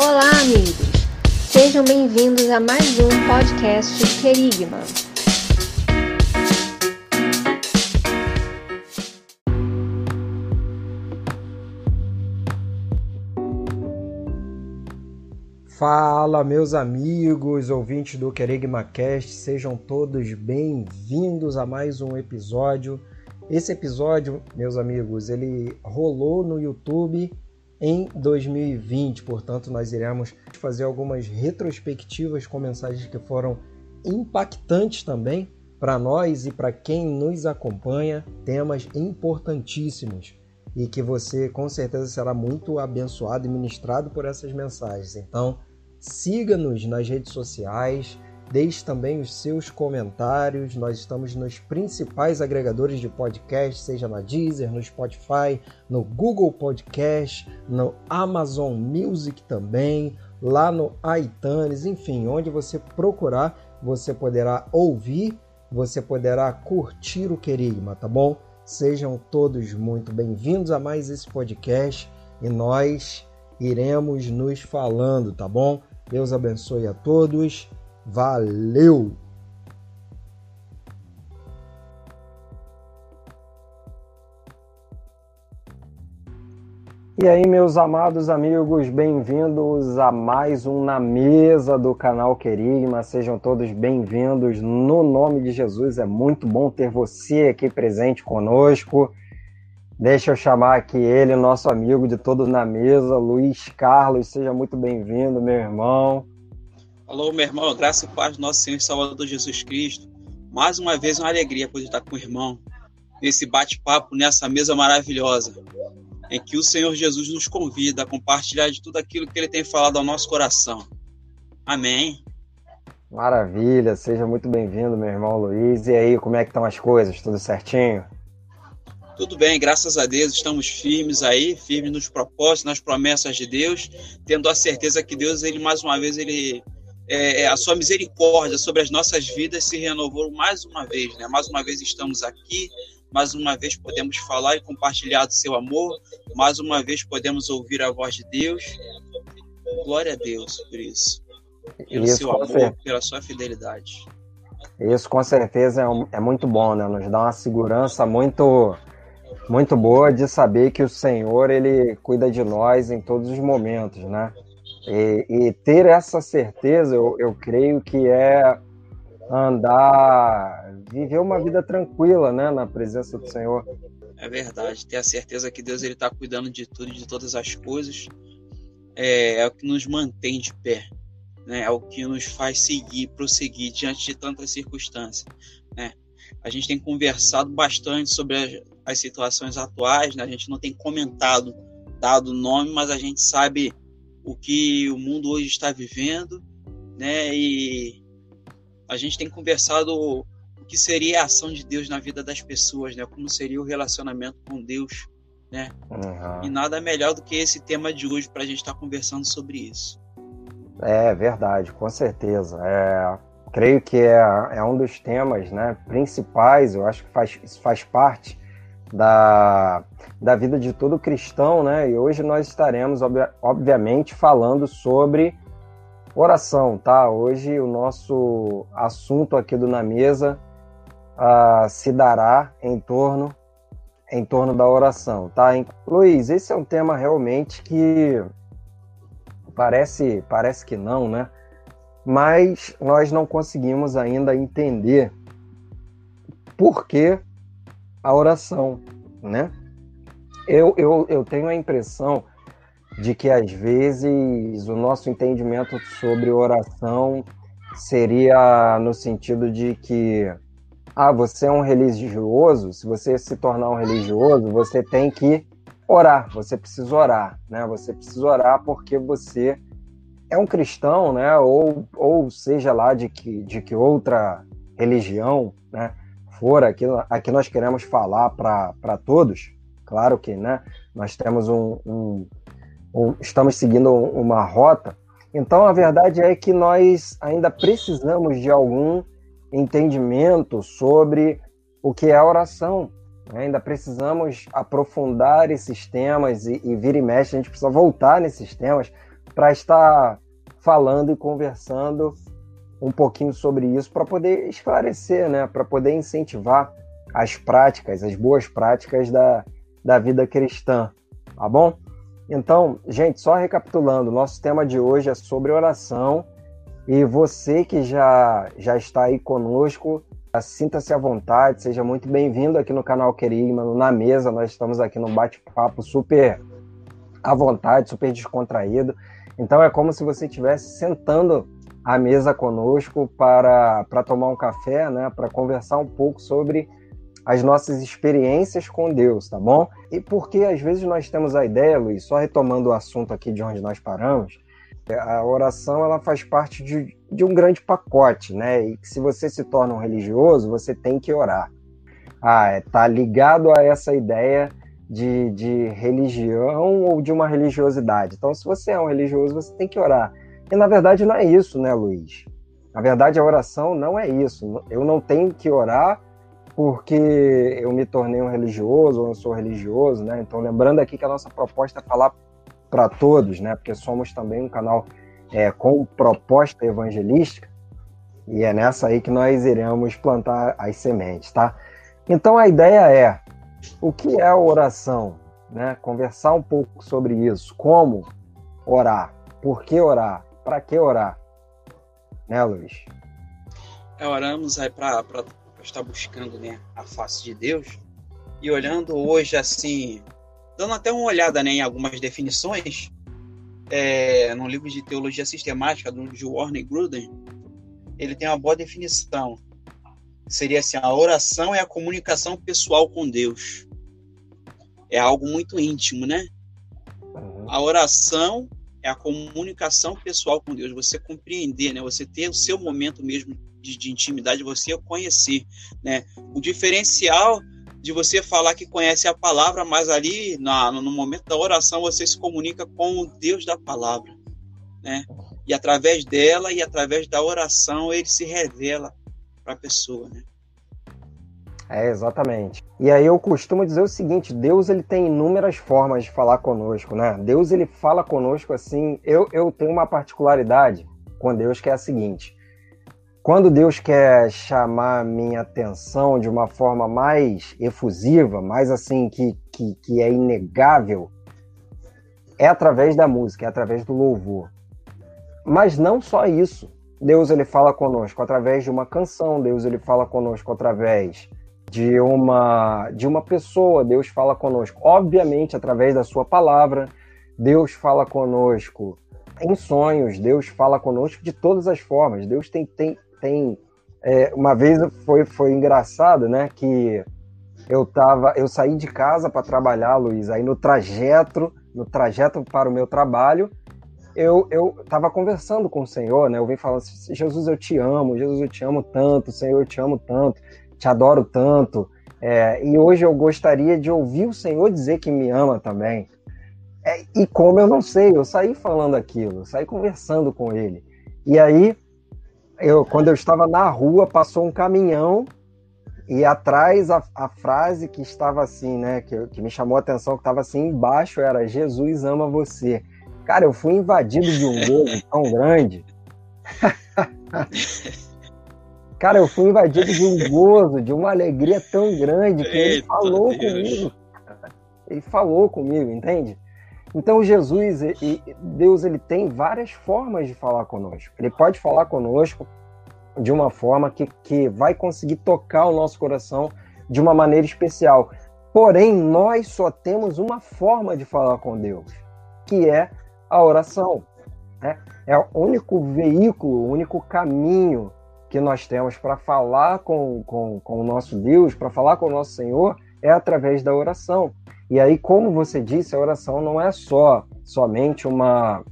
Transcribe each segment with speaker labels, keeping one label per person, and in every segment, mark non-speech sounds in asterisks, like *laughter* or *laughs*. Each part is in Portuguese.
Speaker 1: Olá, amigos! Sejam bem-vindos a mais um podcast Querigma.
Speaker 2: Fala, meus amigos, ouvintes do Querigma Cast, sejam todos bem-vindos a mais um episódio. Esse episódio, meus amigos, ele rolou no YouTube em 2020, portanto, nós iremos fazer algumas retrospectivas com mensagens que foram impactantes também para nós e para quem nos acompanha, temas importantíssimos e que você com certeza será muito abençoado e ministrado por essas mensagens. Então, Siga-nos nas redes sociais, deixe também os seus comentários. Nós estamos nos principais agregadores de podcast, seja na Deezer, no Spotify, no Google Podcast, no Amazon Music também, lá no iTunes, enfim, onde você procurar, você poderá ouvir, você poderá curtir o Querigma, tá bom? Sejam todos muito bem-vindos a mais esse podcast e nós iremos nos falando, tá bom? Deus abençoe a todos. Valeu! E aí, meus amados amigos, bem-vindos a mais um Na Mesa do canal Querigma. Sejam todos bem-vindos no nome de Jesus. É muito bom ter você aqui presente conosco. Deixa eu chamar aqui ele, nosso amigo de todos na mesa, Luiz Carlos. Seja muito bem-vindo, meu irmão.
Speaker 3: Alô, meu irmão, graça e paz do nosso Senhor e Salvador Jesus Cristo. Mais uma vez, uma alegria poder estar com o irmão nesse bate-papo, nessa mesa maravilhosa, em que o Senhor Jesus nos convida a compartilhar de tudo aquilo que ele tem falado ao nosso coração. Amém.
Speaker 2: Maravilha, seja muito bem-vindo, meu irmão Luiz. E aí, como é que estão as coisas? Tudo certinho?
Speaker 3: Tudo bem, graças a Deus, estamos firmes aí, firmes nos propósitos, nas promessas de Deus, tendo a certeza que Deus, ele mais uma vez, ele é, é, a sua misericórdia sobre as nossas vidas se renovou mais uma vez, né? Mais uma vez estamos aqui, mais uma vez podemos falar e compartilhar do seu amor, mais uma vez podemos ouvir a voz de Deus. Glória a Deus por isso, pelo isso, seu amor, certeza. pela sua fidelidade.
Speaker 2: Isso com certeza é, é muito bom, né? Nos dá uma segurança muito muito boa de saber que o Senhor ele cuida de nós em todos os momentos, né? E, e ter essa certeza, eu, eu creio que é andar, viver uma vida tranquila, né, na presença do Senhor.
Speaker 3: É verdade, ter a certeza que Deus ele está cuidando de tudo, de todas as coisas, é, é o que nos mantém de pé, né? É o que nos faz seguir, prosseguir diante de tantas circunstâncias, né? A gente tem conversado bastante sobre as situações atuais, né? a gente não tem comentado, dado nome, mas a gente sabe o que o mundo hoje está vivendo, né? E a gente tem conversado o que seria a ação de Deus na vida das pessoas, né? Como seria o relacionamento com Deus, né? Uhum. E nada melhor do que esse tema de hoje para a gente estar tá conversando sobre isso.
Speaker 2: É verdade, com certeza. É, creio que é, é um dos temas né, principais, eu acho que faz, isso faz parte da, da vida de todo cristão, né? E hoje nós estaremos, obviamente, falando sobre oração, tá? Hoje o nosso assunto aqui do Na Mesa uh, se dará em torno, em torno da oração, tá? Luiz, esse é um tema realmente que parece, parece que não, né? Mas nós não conseguimos ainda entender por que a oração, né? Eu, eu, eu tenho a impressão de que às vezes o nosso entendimento sobre oração seria no sentido de que ah, você é um religioso, se você se tornar um religioso, você tem que orar, você precisa orar, né? Você precisa orar porque você é um cristão, né? Ou, ou seja lá de que, de que outra religião, né? For, aqui, aqui nós queremos falar para todos, claro que né, nós temos um, um, um, estamos seguindo uma rota, então a verdade é que nós ainda precisamos de algum entendimento sobre o que é oração. Né? Ainda precisamos aprofundar esses temas e, e vir e mexe, a gente precisa voltar nesses temas para estar falando e conversando um pouquinho sobre isso para poder esclarecer, né? Para poder incentivar as práticas, as boas práticas da, da vida cristã, tá bom? Então, gente, só recapitulando, nosso tema de hoje é sobre oração e você que já, já está aí conosco, sinta-se à vontade, seja muito bem-vindo aqui no canal Querigma, na mesa, nós estamos aqui num bate-papo super à vontade, super descontraído. Então é como se você estivesse sentando à mesa conosco para, para tomar um café, né, para conversar um pouco sobre as nossas experiências com Deus, tá bom? E porque às vezes nós temos a ideia, Luiz, só retomando o assunto aqui de onde nós paramos, a oração ela faz parte de, de um grande pacote, né? E que se você se torna um religioso, você tem que orar. Ah, é, tá ligado a essa ideia de, de religião ou de uma religiosidade. Então, se você é um religioso, você tem que orar. E na verdade não é isso, né, Luiz? Na verdade, a oração não é isso. Eu não tenho que orar porque eu me tornei um religioso ou eu sou religioso, né? Então, lembrando aqui que a nossa proposta é falar para todos, né? Porque somos também um canal é, com proposta evangelística e é nessa aí que nós iremos plantar as sementes, tá? Então a ideia é o que é a oração, né? Conversar um pouco sobre isso, como orar, por que orar, para que orar, né, Luiz?
Speaker 3: É, oramos aí para estar buscando né, a face de Deus e olhando hoje assim dando até uma olhada né, em algumas definições, é, no livro de Teologia Sistemática do de Warner Gruden, ele tem uma boa definição. Seria assim: a oração é a comunicação pessoal com Deus. É algo muito íntimo, né? Uhum. A oração é a comunicação pessoal com Deus. Você compreender, né? Você ter o seu momento mesmo de, de intimidade, você conhecer, né? O diferencial de você falar que conhece a palavra, mas ali na, no momento da oração você se comunica com o Deus da palavra, né? E através dela e através da oração ele se revela para a pessoa, né?
Speaker 2: É, exatamente. E aí eu costumo dizer o seguinte, Deus ele tem inúmeras formas de falar conosco, né? Deus ele fala conosco assim, eu, eu tenho uma particularidade com Deus que é a seguinte, quando Deus quer chamar minha atenção de uma forma mais efusiva, mais assim, que, que, que é inegável, é através da música, é através do louvor. Mas não só isso. Deus ele fala conosco através de uma canção, Deus ele fala conosco através de uma de uma pessoa, Deus fala conosco, obviamente através da sua palavra, Deus fala conosco em sonhos, Deus fala conosco de todas as formas. Deus tem, tem, tem é, uma vez foi, foi engraçado, né? Que eu tava, eu saí de casa para trabalhar, Luiz. Aí no trajeto, no trajeto para o meu trabalho, eu eu estava conversando com o Senhor, né? Eu vim falando, Jesus, eu te amo, Jesus, eu te amo tanto, Senhor, eu te amo tanto, te adoro tanto. É, e hoje eu gostaria de ouvir o Senhor dizer que me ama também. É, e como eu não sei, eu saí falando aquilo, saí conversando com ele. E aí eu, quando eu estava na rua, passou um caminhão e atrás a, a frase que estava assim, né, que, que me chamou a atenção, que estava assim embaixo, era Jesus ama você. Cara, eu fui invadido de um gozo tão grande. *laughs* Cara, eu fui invadido de um gozo, de uma alegria tão grande que ele falou Deus. comigo. Ele falou comigo, entende? Então Jesus e Deus ele tem várias formas de falar conosco. Ele pode falar conosco de uma forma que, que vai conseguir tocar o nosso coração de uma maneira especial. Porém, nós só temos uma forma de falar com Deus, que é a oração. Né? É o único veículo, o único caminho que nós temos para falar com, com, com o nosso Deus, para falar com o nosso Senhor, é através da oração. E aí, como você disse, a oração não é só somente uma,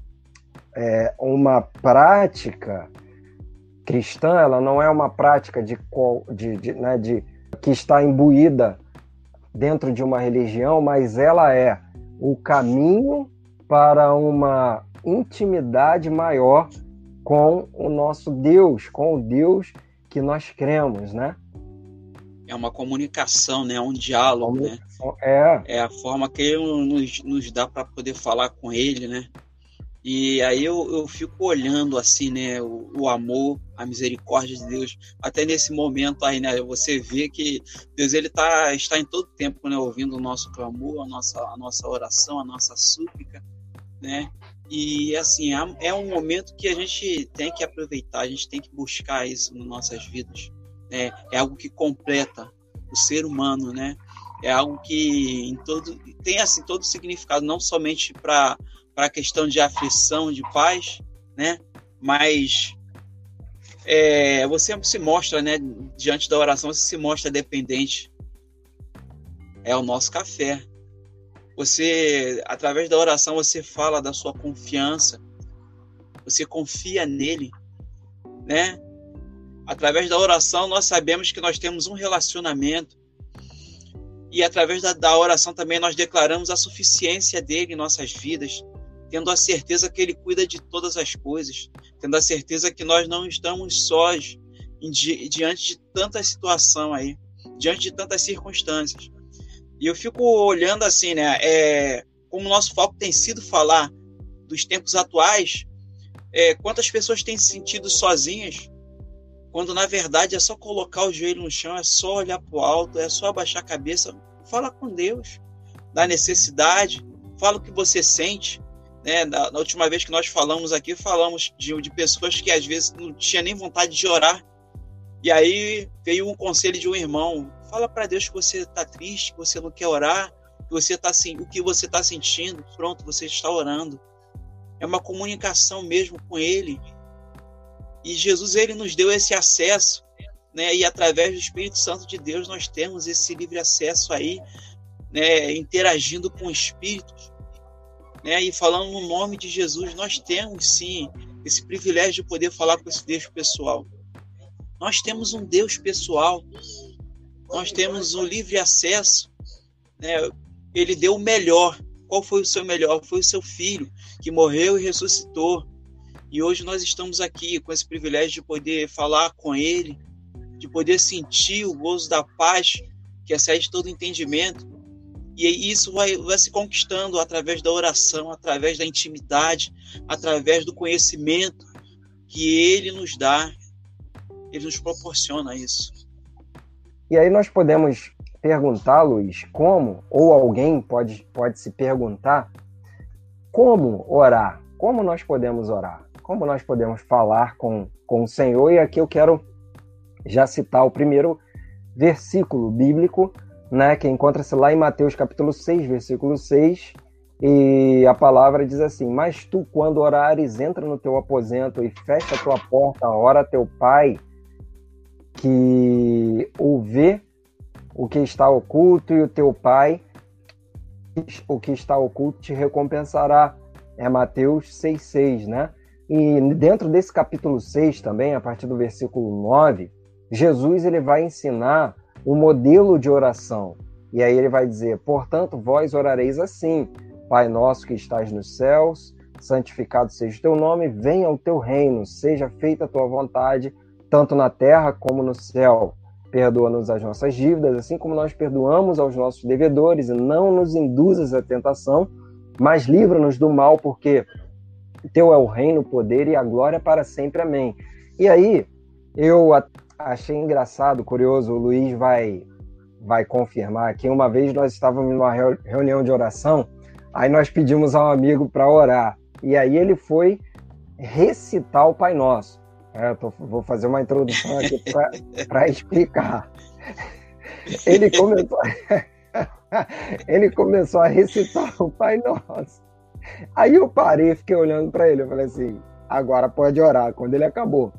Speaker 2: é, uma prática cristã, ela não é uma prática de, de, de, né, de que está imbuída dentro de uma religião, mas ela é o caminho para uma intimidade maior com o nosso Deus, com o Deus que nós cremos, né?
Speaker 3: é uma comunicação, né? um diálogo, né?
Speaker 2: É.
Speaker 3: É a forma que ele nos, nos dá para poder falar com ele, né? E aí eu, eu fico olhando assim, né, o, o, amor, a misericórdia de Deus, até nesse momento aí, né, você vê que Deus ele tá, está em todo tempo, né, ouvindo o nosso clamor, a nossa, a nossa oração, a nossa súplica, né, e assim, é, é um momento que a gente tem que aproveitar, a gente tem que buscar isso nas nossas vidas, né, é algo que completa o ser humano, né, é algo que em todo, tem assim todo significado, não somente para a questão de aflição, de paz, né? Mas é, você se mostra, né? Diante da oração, você se mostra dependente. É o nosso café. Você, através da oração, você fala da sua confiança. Você confia nele, né? Através da oração, nós sabemos que nós temos um relacionamento. E através da, da oração também nós declaramos a suficiência dele em nossas vidas tendo a certeza que Ele cuida de todas as coisas, tendo a certeza que nós não estamos sós di diante de tanta situação aí, diante de tantas circunstâncias. E eu fico olhando assim, né? É, como o nosso foco tem sido falar dos tempos atuais, é, quantas pessoas têm se sentido sozinhas, quando na verdade é só colocar o joelho no chão, é só olhar para o alto, é só abaixar a cabeça, fala com Deus da necessidade, fala o que você sente, né, na, na, última vez que nós falamos aqui, falamos de, de pessoas que às vezes não tinha nem vontade de orar. E aí veio um conselho de um irmão: fala para Deus que você está triste, que você não quer orar, que você tá o que você está sentindo. Pronto, você está orando. É uma comunicação mesmo com Ele. E Jesus ele nos deu esse acesso, né? E através do Espírito Santo de Deus nós temos esse livre acesso aí, né? Interagindo com espíritos né? E falando no nome de Jesus, nós temos sim esse privilégio de poder falar com esse Deus pessoal. Nós temos um Deus pessoal, nós temos o livre acesso. Né? Ele deu o melhor. Qual foi o seu melhor? Foi o seu filho, que morreu e ressuscitou. E hoje nós estamos aqui com esse privilégio de poder falar com ele, de poder sentir o gozo da paz que excede todo entendimento, e isso vai, vai se conquistando através da oração, através da intimidade, através do conhecimento que ele nos dá, ele nos proporciona isso.
Speaker 2: E aí nós podemos perguntar, Luiz, como, ou alguém pode, pode se perguntar, como orar? Como nós podemos orar? Como nós podemos falar com, com o Senhor? E aqui eu quero já citar o primeiro versículo bíblico né, que encontra-se lá em Mateus capítulo 6, versículo 6, e a palavra diz assim: Mas tu, quando orares, entra no teu aposento e fecha a tua porta, ora teu pai, que o vê o que está oculto, e o teu pai, o que está oculto, te recompensará. É Mateus 6,6, né? E dentro desse capítulo 6 também, a partir do versículo 9, Jesus ele vai ensinar o modelo de oração. E aí ele vai dizer: Portanto, vós orareis assim: Pai nosso que estás nos céus, santificado seja o teu nome, venha o teu reino, seja feita a tua vontade, tanto na terra como no céu. Perdoa-nos as nossas dívidas, assim como nós perdoamos aos nossos devedores, e não nos induzas à tentação, mas livra-nos do mal, porque teu é o reino, o poder e a glória para sempre. Amém. E aí, eu achei engraçado, curioso, o Luiz vai, vai confirmar que uma vez nós estávamos numa reunião de oração, aí nós pedimos a um amigo para orar, e aí ele foi recitar o Pai Nosso. É, tô, vou fazer uma introdução aqui para explicar. Ele começou, *laughs* ele começou a recitar o Pai Nosso. Aí eu parei, fiquei olhando para ele, eu falei assim, agora pode orar. Quando ele acabou,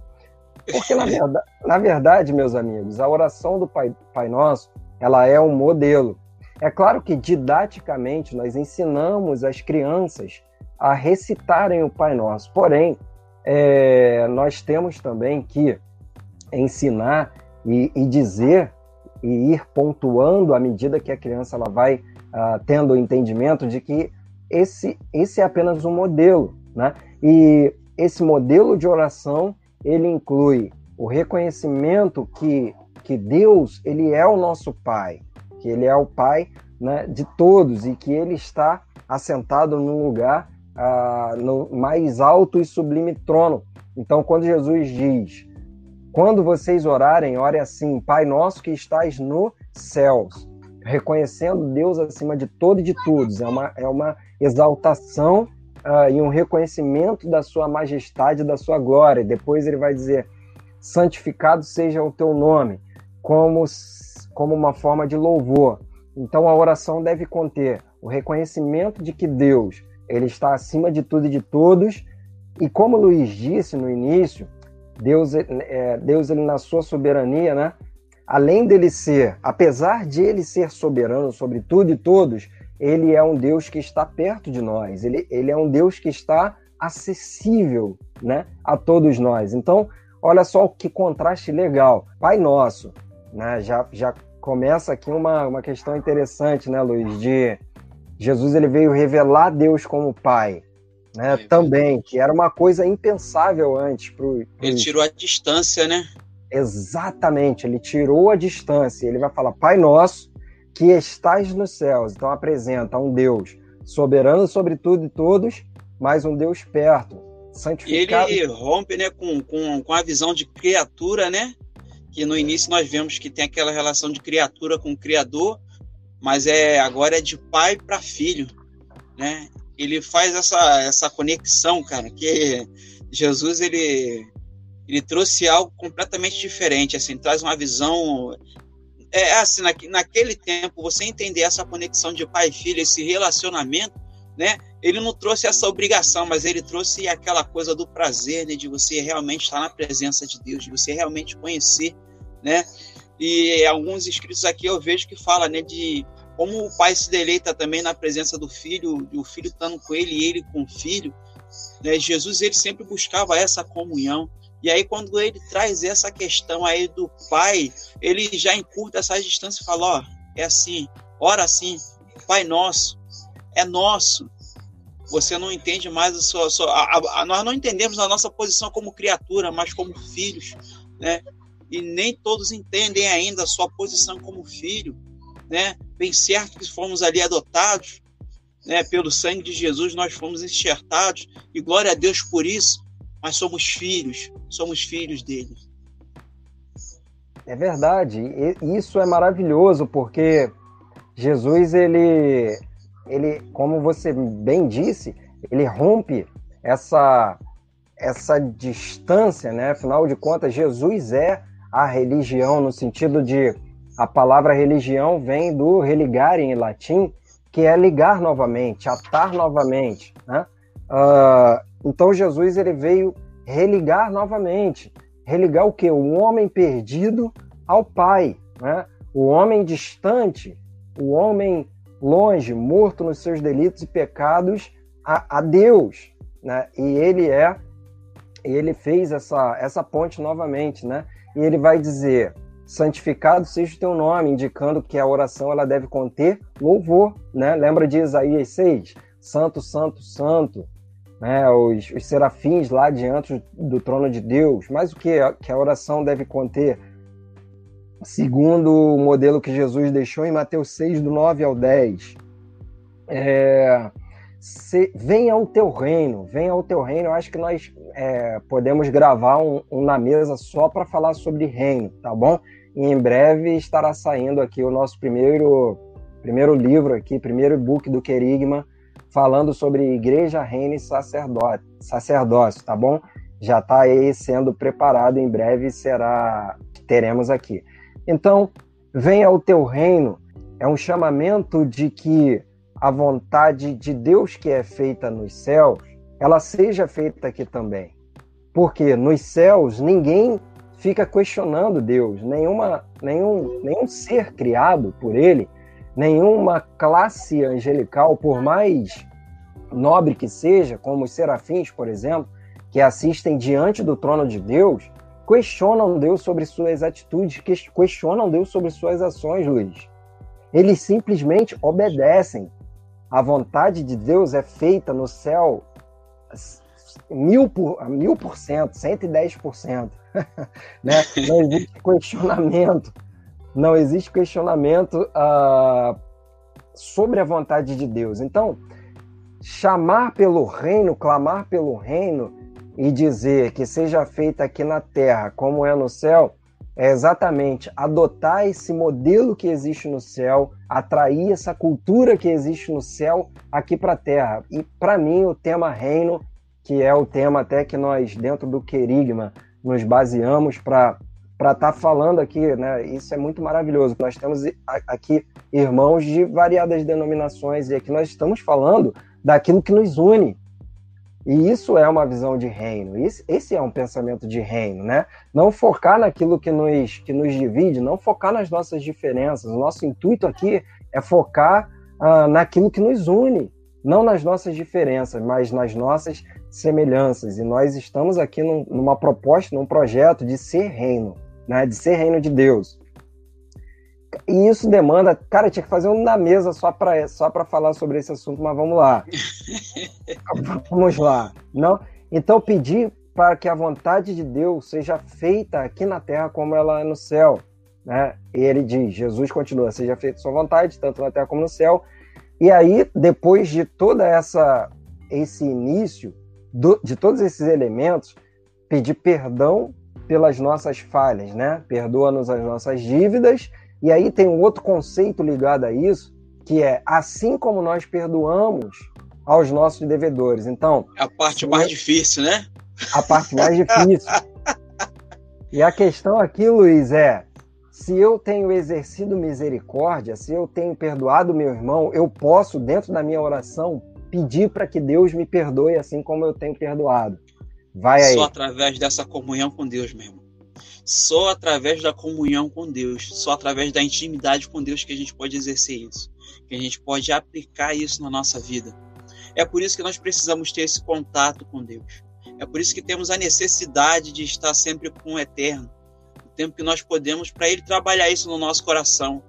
Speaker 2: porque, na verdade, na verdade, meus amigos, a oração do Pai, Pai Nosso, ela é um modelo. É claro que, didaticamente, nós ensinamos as crianças a recitarem o Pai Nosso. Porém, é, nós temos também que ensinar e, e, dizer e ir pontuando à medida que a criança ela vai uh, tendo o entendimento de que esse, esse é apenas um modelo, né? E esse modelo de oração ele inclui o reconhecimento que, que Deus ele é o nosso Pai, que ele é o Pai né, de todos e que ele está assentado num lugar ah, no mais alto e sublime trono. Então, quando Jesus diz, quando vocês orarem, ore assim, Pai nosso que estás nos céus, reconhecendo Deus acima de todo e de todos. É uma, é uma exaltação uh, e um reconhecimento da sua majestade, da sua glória. Depois ele vai dizer, santificado seja o teu nome, como, como uma forma de louvor. Então a oração deve conter o reconhecimento de que Deus ele está acima de tudo e de todos. E como Luiz disse no início, Deus, é, Deus ele na sua soberania, né? Além dele ser, apesar de ele ser soberano sobre tudo e todos, ele é um Deus que está perto de nós. Ele, ele é um Deus que está acessível, né, a todos nós. Então, olha só que contraste legal. Pai Nosso, né? Já, já começa aqui uma, uma questão interessante, né, Luiz? De Jesus ele veio revelar Deus como Pai, né? É, também, que era uma coisa impensável antes. Pro, pro...
Speaker 3: Ele tirou a distância, né?
Speaker 2: Exatamente, ele tirou a distância. Ele vai falar, Pai Nosso, que estás nos céus. Então apresenta um Deus soberano sobre tudo e todos, mas um Deus perto, santificado.
Speaker 3: E ele rompe né, com, com, com a visão de criatura, né? Que no início nós vemos que tem aquela relação de criatura com o Criador, mas é agora é de pai para filho, né? Ele faz essa, essa conexão, cara, que Jesus ele ele trouxe algo completamente diferente, assim, traz uma visão é assim, na, naquele tempo, você entender essa conexão de pai e filho, esse relacionamento, né? Ele não trouxe essa obrigação, mas ele trouxe aquela coisa do prazer, né? De você realmente estar na presença de Deus, de você realmente conhecer, né? E alguns escritos aqui eu vejo que fala, né, de como o pai se deleita também na presença do filho, o filho estando com ele e ele com o filho. Né? Jesus ele sempre buscava essa comunhão. E aí quando ele traz essa questão aí do pai, ele já encurta essa distância e fala, ó, é assim, ora assim, Pai nosso, é nosso. Você não entende mais a sua, a a, a, nós não entendemos a nossa posição como criatura, mas como filhos, né? E nem todos entendem ainda a sua posição como filho, né? Bem certo que fomos ali adotados, né? Pelo sangue de Jesus nós fomos enxertados e glória a Deus por isso, mas somos filhos, somos filhos dele.
Speaker 2: É verdade, isso é maravilhoso porque Jesus ele ele, como você bem disse, ele rompe essa essa distância, né? Afinal de contas, Jesus é a religião, no sentido de a palavra religião vem do religar em latim, que é ligar novamente, atar novamente. Né? Uh, então Jesus ele veio religar novamente. Religar o que? O homem perdido ao Pai. Né? O homem distante, o homem longe, morto nos seus delitos e pecados, a, a Deus. Né? E ele é, ele fez essa, essa ponte novamente, né? E ele vai dizer: santificado seja o teu nome, indicando que a oração ela deve conter louvor, né? Lembra de Isaías 6? Santo, santo, santo, né? Os, os serafins lá diante do trono de Deus. Mas o que, que a oração deve conter? Segundo o modelo que Jesus deixou em Mateus 6, do 9 ao 10. É, se, venha ao teu reino, venha ao teu reino. Eu acho que nós é, podemos gravar um, um, na mesa só para falar sobre reino, tá bom? E em breve estará saindo aqui o nosso primeiro, primeiro livro aqui, primeiro e-book do Querigma, falando sobre igreja, reino e sacerdote, sacerdócio, tá bom? Já está aí sendo preparado, em breve será, teremos aqui. Então, venha ao teu reino, é um chamamento de que a vontade de Deus que é feita nos céus, ela seja feita aqui também. Porque nos céus ninguém fica questionando Deus, nenhuma, nenhum, nenhum ser criado por ele, nenhuma classe angelical, por mais nobre que seja, como os serafins, por exemplo, que assistem diante do trono de Deus, questionam Deus sobre suas atitudes, questionam Deus sobre suas ações, Luiz. Eles simplesmente obedecem, a vontade de Deus é feita no céu mil por, mil por cento, 110%. *laughs* né? Não existe questionamento, não existe questionamento uh, sobre a vontade de Deus. Então, chamar pelo reino, clamar pelo reino e dizer que seja feita aqui na terra como é no céu, é exatamente adotar esse modelo que existe no céu, atrair essa cultura que existe no céu aqui para a terra. E para mim, o tema reino, que é o tema até que nós, dentro do querigma, nos baseamos para estar tá falando aqui, né? Isso é muito maravilhoso. Nós temos aqui irmãos de variadas denominações e aqui nós estamos falando daquilo que nos une, e isso é uma visão de reino. Esse é um pensamento de reino, né? Não focar naquilo que nos, que nos divide, não focar nas nossas diferenças. O nosso intuito aqui é focar ah, naquilo que nos une, não nas nossas diferenças, mas nas nossas semelhanças. E nós estamos aqui num, numa proposta, num projeto de ser reino, né? De ser reino de Deus. E isso demanda. Cara, tinha que fazer um na mesa só para só falar sobre esse assunto, mas vamos lá. *laughs* vamos lá. Não? Então, pedir para que a vontade de Deus seja feita aqui na terra como ela é no céu. Né? E ele diz: Jesus continua, seja feita sua vontade, tanto na terra como no céu. E aí, depois de toda essa esse início, do, de todos esses elementos, pedir perdão pelas nossas falhas, né? Perdoa-nos as nossas dívidas e aí tem um outro conceito ligado a isso, que é assim como nós perdoamos aos nossos devedores. Então,
Speaker 3: a parte mais é... difícil, né?
Speaker 2: A parte mais difícil. *laughs* e a questão aqui, Luiz, é se eu tenho exercido misericórdia, se eu tenho perdoado meu irmão, eu posso, dentro da minha oração, pedir para que Deus me perdoe assim como eu tenho perdoado. Vai aí.
Speaker 3: Só através dessa comunhão com Deus, meu irmão. Só através da comunhão com Deus, só através da intimidade com Deus que a gente pode exercer isso, que a gente pode aplicar isso na nossa vida. É por isso que nós precisamos ter esse contato com Deus. É por isso que temos a necessidade de estar sempre com o Eterno, o tempo que nós podemos para Ele trabalhar isso no nosso coração.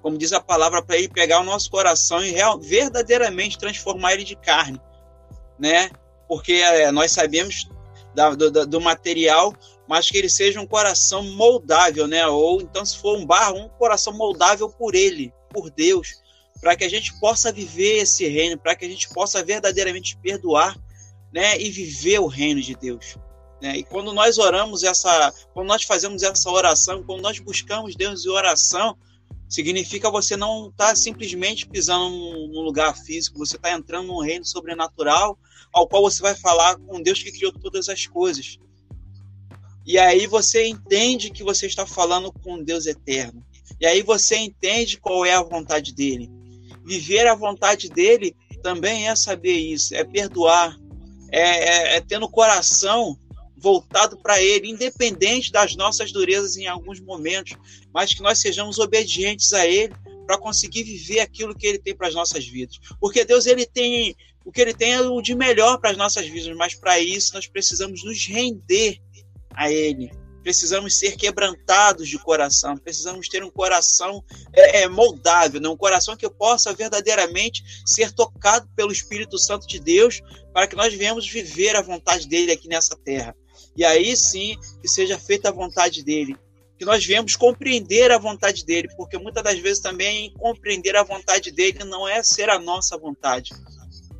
Speaker 3: Como diz a palavra, para Ele pegar o nosso coração e real, verdadeiramente transformar ele de carne, né? Porque é, nós sabemos da, do, do material, mas que ele seja um coração moldável, né? Ou então, se for um barro, um coração moldável por ele, por Deus, para que a gente possa viver esse reino, para que a gente possa verdadeiramente perdoar, né? E viver o reino de Deus. Né? E quando nós oramos essa, quando nós fazemos essa oração, quando nós buscamos Deus em oração, significa você não estar tá simplesmente pisando num lugar físico, você está entrando num reino sobrenatural, ao qual você vai falar com Deus que criou todas as coisas. E aí você entende que você está falando com Deus eterno. E aí você entende qual é a vontade dele. Viver a vontade dele também é saber isso, é perdoar, é, é, é ter no coração voltado para ele, independente das nossas durezas em alguns momentos, mas que nós sejamos obedientes a ele para conseguir viver aquilo que ele tem para as nossas vidas. Porque Deus ele tem o que ele tem é o de melhor para as nossas vidas, mas para isso nós precisamos nos render a Ele. Precisamos ser quebrantados de coração, precisamos ter um coração é, é, moldável, né? um coração que possa verdadeiramente ser tocado pelo Espírito Santo de Deus, para que nós venhamos viver a vontade dele aqui nessa terra. E aí sim que seja feita a vontade dele, que nós venhamos compreender a vontade dele, porque muitas das vezes também compreender a vontade dele não é ser a nossa vontade.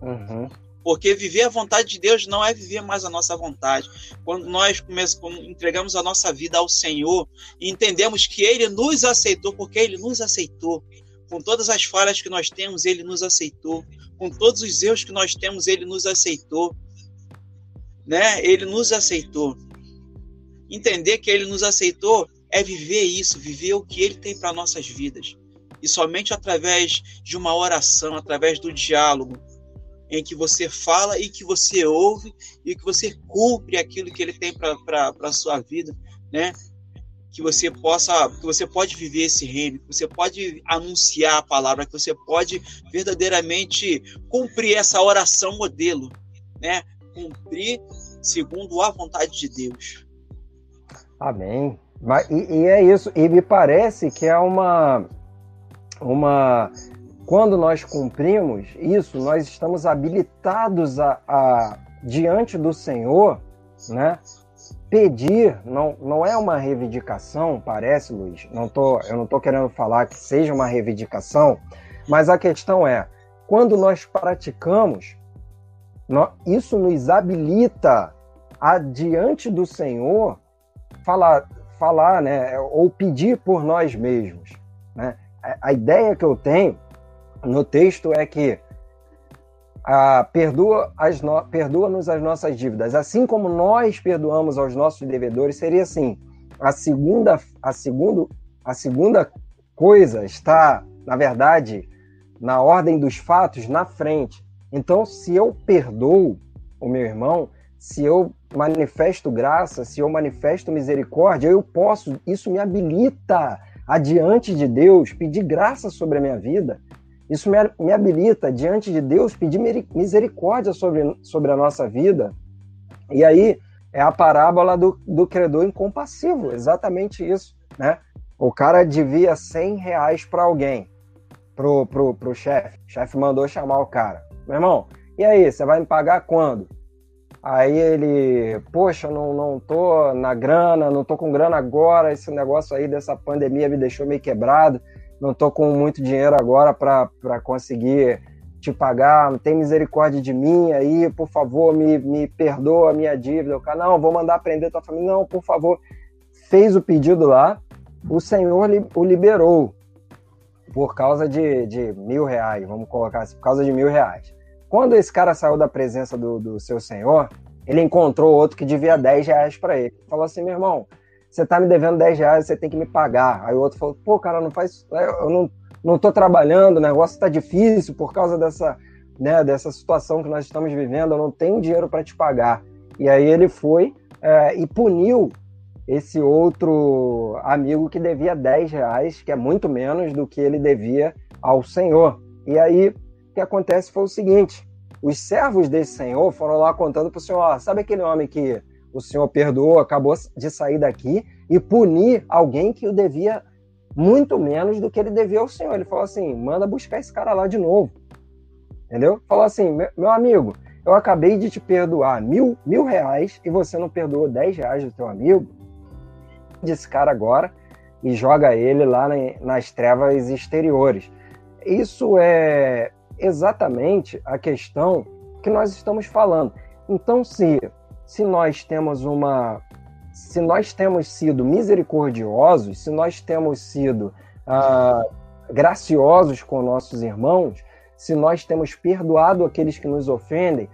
Speaker 3: Uhum. Porque viver a vontade de Deus não é viver mais a nossa vontade. Quando nós começamos, entregamos a nossa vida ao Senhor e entendemos que Ele nos aceitou, porque Ele nos aceitou. Com todas as falhas que nós temos, Ele nos aceitou. Com todos os erros que nós temos, Ele nos aceitou. Né? Ele nos aceitou. Entender que Ele nos aceitou é viver isso, viver o que Ele tem para nossas vidas. E somente através de uma oração, através do diálogo, em que você fala e que você ouve e que você cumpre aquilo que ele tem para a sua vida, né? Que você possa, que você pode viver esse reino, que você pode anunciar a palavra, que você pode verdadeiramente cumprir essa oração modelo, né? Cumprir segundo a vontade de Deus.
Speaker 2: Amém. Mas, e, e é isso. E me parece que é uma uma quando nós cumprimos isso, nós estamos habilitados a, a diante do Senhor, né? Pedir não, não é uma reivindicação, parece, Luiz. Não tô, eu não estou querendo falar que seja uma reivindicação, mas a questão é: quando nós praticamos, Isso nos habilita a, diante do Senhor, falar, falar né, ou pedir por nós mesmos. Né? A, ideia que eu tenho no texto é que ah, perdoa as no, perdoa-nos as nossas dívidas, assim como nós perdoamos aos nossos devedores, seria assim. A segunda, a segundo, a segunda coisa está, na verdade, na ordem dos fatos, na frente. Então, se eu perdoo o meu irmão, se eu manifesto graça, se eu manifesto misericórdia, eu posso, isso me habilita adiante de Deus pedir graça sobre a minha vida. Isso me, me habilita diante de Deus pedir misericórdia sobre, sobre a nossa vida. E aí é a parábola do, do credor incompassivo, exatamente isso, né? O cara devia 100 reais para alguém, pro, pro, pro chefe. O chefe mandou chamar o cara. Meu irmão, e aí, você vai me pagar quando? Aí ele, poxa, não, não tô na grana, não tô com grana agora, esse negócio aí dessa pandemia me deixou meio quebrado, não tô com muito dinheiro agora para conseguir te pagar, tem misericórdia de mim aí, por favor, me, me perdoa a minha dívida. O cara, não, vou mandar prender tua família, não, por favor. Fez o pedido lá, o Senhor o liberou por causa de, de mil reais, vamos colocar assim, por causa de mil reais. Quando esse cara saiu da presença do, do seu senhor, ele encontrou outro que devia 10 reais para ele. Falou assim, meu irmão, você tá me devendo 10 reais, você tem que me pagar. Aí o outro falou, pô, cara, não faz. Eu não, não tô trabalhando, o negócio tá difícil por causa dessa, né, dessa situação que nós estamos vivendo, eu não tenho dinheiro para te pagar. E aí ele foi é, e puniu esse outro amigo que devia 10 reais, que é muito menos do que ele devia ao Senhor. E aí o que acontece foi o seguinte: os servos desse senhor foram lá contando para o senhor: sabe aquele homem que o senhor perdoou, acabou de sair daqui e punir alguém que o devia muito menos do que ele devia ao senhor. Ele falou assim: manda buscar esse cara lá de novo. Entendeu? Falou assim: meu amigo, eu acabei de te perdoar mil, mil reais e você não perdoou dez reais do teu amigo. Desse cara agora e joga ele lá nas trevas exteriores. Isso é exatamente a questão que nós estamos falando. Então, se, se nós temos uma. Se nós temos sido misericordiosos, se nós temos sido ah, graciosos com nossos irmãos, se nós temos perdoado aqueles que nos ofendem,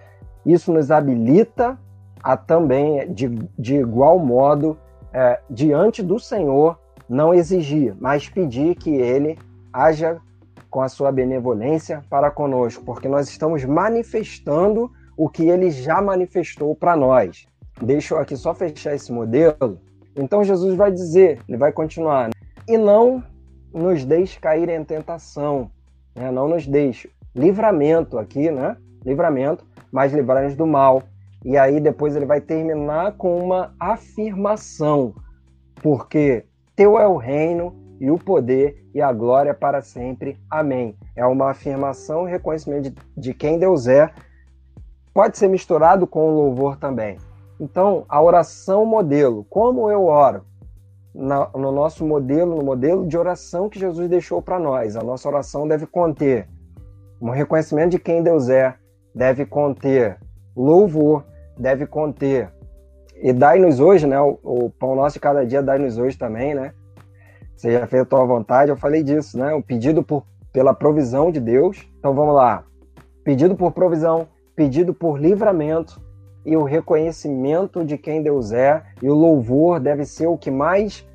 Speaker 2: isso nos habilita a também, de, de igual modo, é, diante do Senhor, não exigir, mas pedir que Ele haja com a sua benevolência para conosco, porque nós estamos manifestando o que ele já manifestou para nós. Deixa eu aqui só fechar esse modelo. Então Jesus vai dizer, ele vai continuar, né? e não nos deixe cair em tentação, né? não nos deixe. Livramento aqui, né? Livramento, mas livrar-nos do mal. E aí depois ele vai terminar com uma afirmação, porque teu é o reino e o poder e a glória para sempre. Amém. É uma afirmação e reconhecimento de, de quem Deus é. Pode ser misturado com o louvor também. Então, a oração modelo, como eu oro? No nosso modelo, no modelo de oração que Jesus deixou para nós. A nossa oração deve conter um reconhecimento de quem Deus é, deve conter louvor, deve conter. E dai-nos hoje, né? O, o pão nosso de cada dia dai-nos hoje também, né? seja feita a tua vontade, eu falei disso, né? O pedido por, pela provisão de Deus. Então vamos lá. Pedido por provisão, pedido por livramento e o reconhecimento de quem Deus é e o louvor deve ser o que mais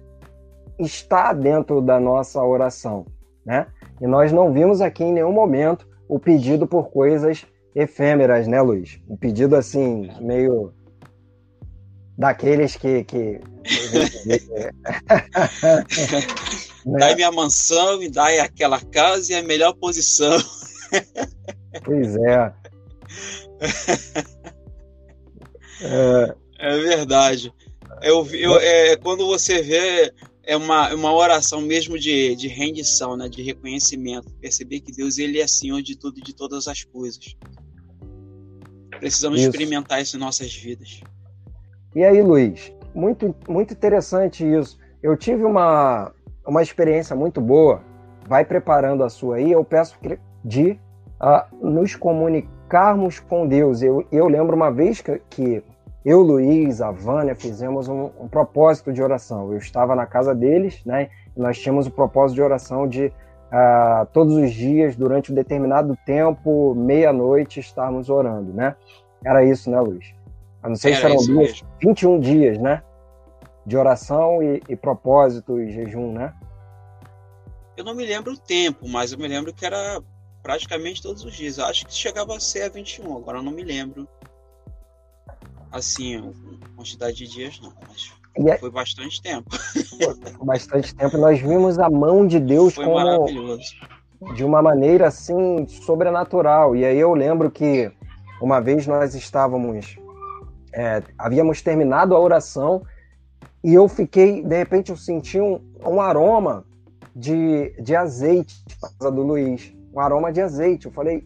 Speaker 2: está dentro da nossa oração, né? E nós não vimos aqui em nenhum momento o pedido por coisas efêmeras, né, Luiz? Um pedido assim meio daqueles que. que...
Speaker 3: né? *laughs* Dai minha mansão, me dai aquela casa e a melhor posição.
Speaker 2: pois é.
Speaker 3: É. É verdade. Eu, eu, é, quando você vê é uma, uma oração mesmo de, de rendição, né, de reconhecimento, perceber que Deus ele é Senhor de tudo e de todas as coisas. Precisamos isso. experimentar isso em nossas vidas.
Speaker 2: E aí, Luiz, muito, muito interessante isso. Eu tive uma, uma experiência muito boa. Vai preparando a sua aí. Eu peço de uh, nos comunicar comunicarmos com Deus. Eu, eu lembro uma vez que, que eu, Luiz, a Vânia, fizemos um, um, propósito de oração. Eu estava na casa deles, né? Nós tínhamos o propósito de oração de uh, todos os dias, durante um determinado tempo, meia-noite, estarmos orando, né? Era isso, né, Luiz? Eu não sei Era se eram dias, 21 dias, né? De oração e, e propósito e jejum, né?
Speaker 3: Eu não me lembro o tempo, mas eu me lembro que era praticamente todos os dias. Eu acho que chegava a ser a 21, agora eu não me lembro assim, quantidade de dias não, mas é... foi bastante tempo.
Speaker 2: Foi bastante tempo. Nós vimos a mão de Deus
Speaker 3: foi como
Speaker 2: de uma maneira assim sobrenatural. E aí eu lembro que uma vez nós estávamos, é, havíamos terminado a oração e eu fiquei, de repente eu senti um, um aroma de, de azeite casa do Luiz, um aroma de azeite. Eu falei,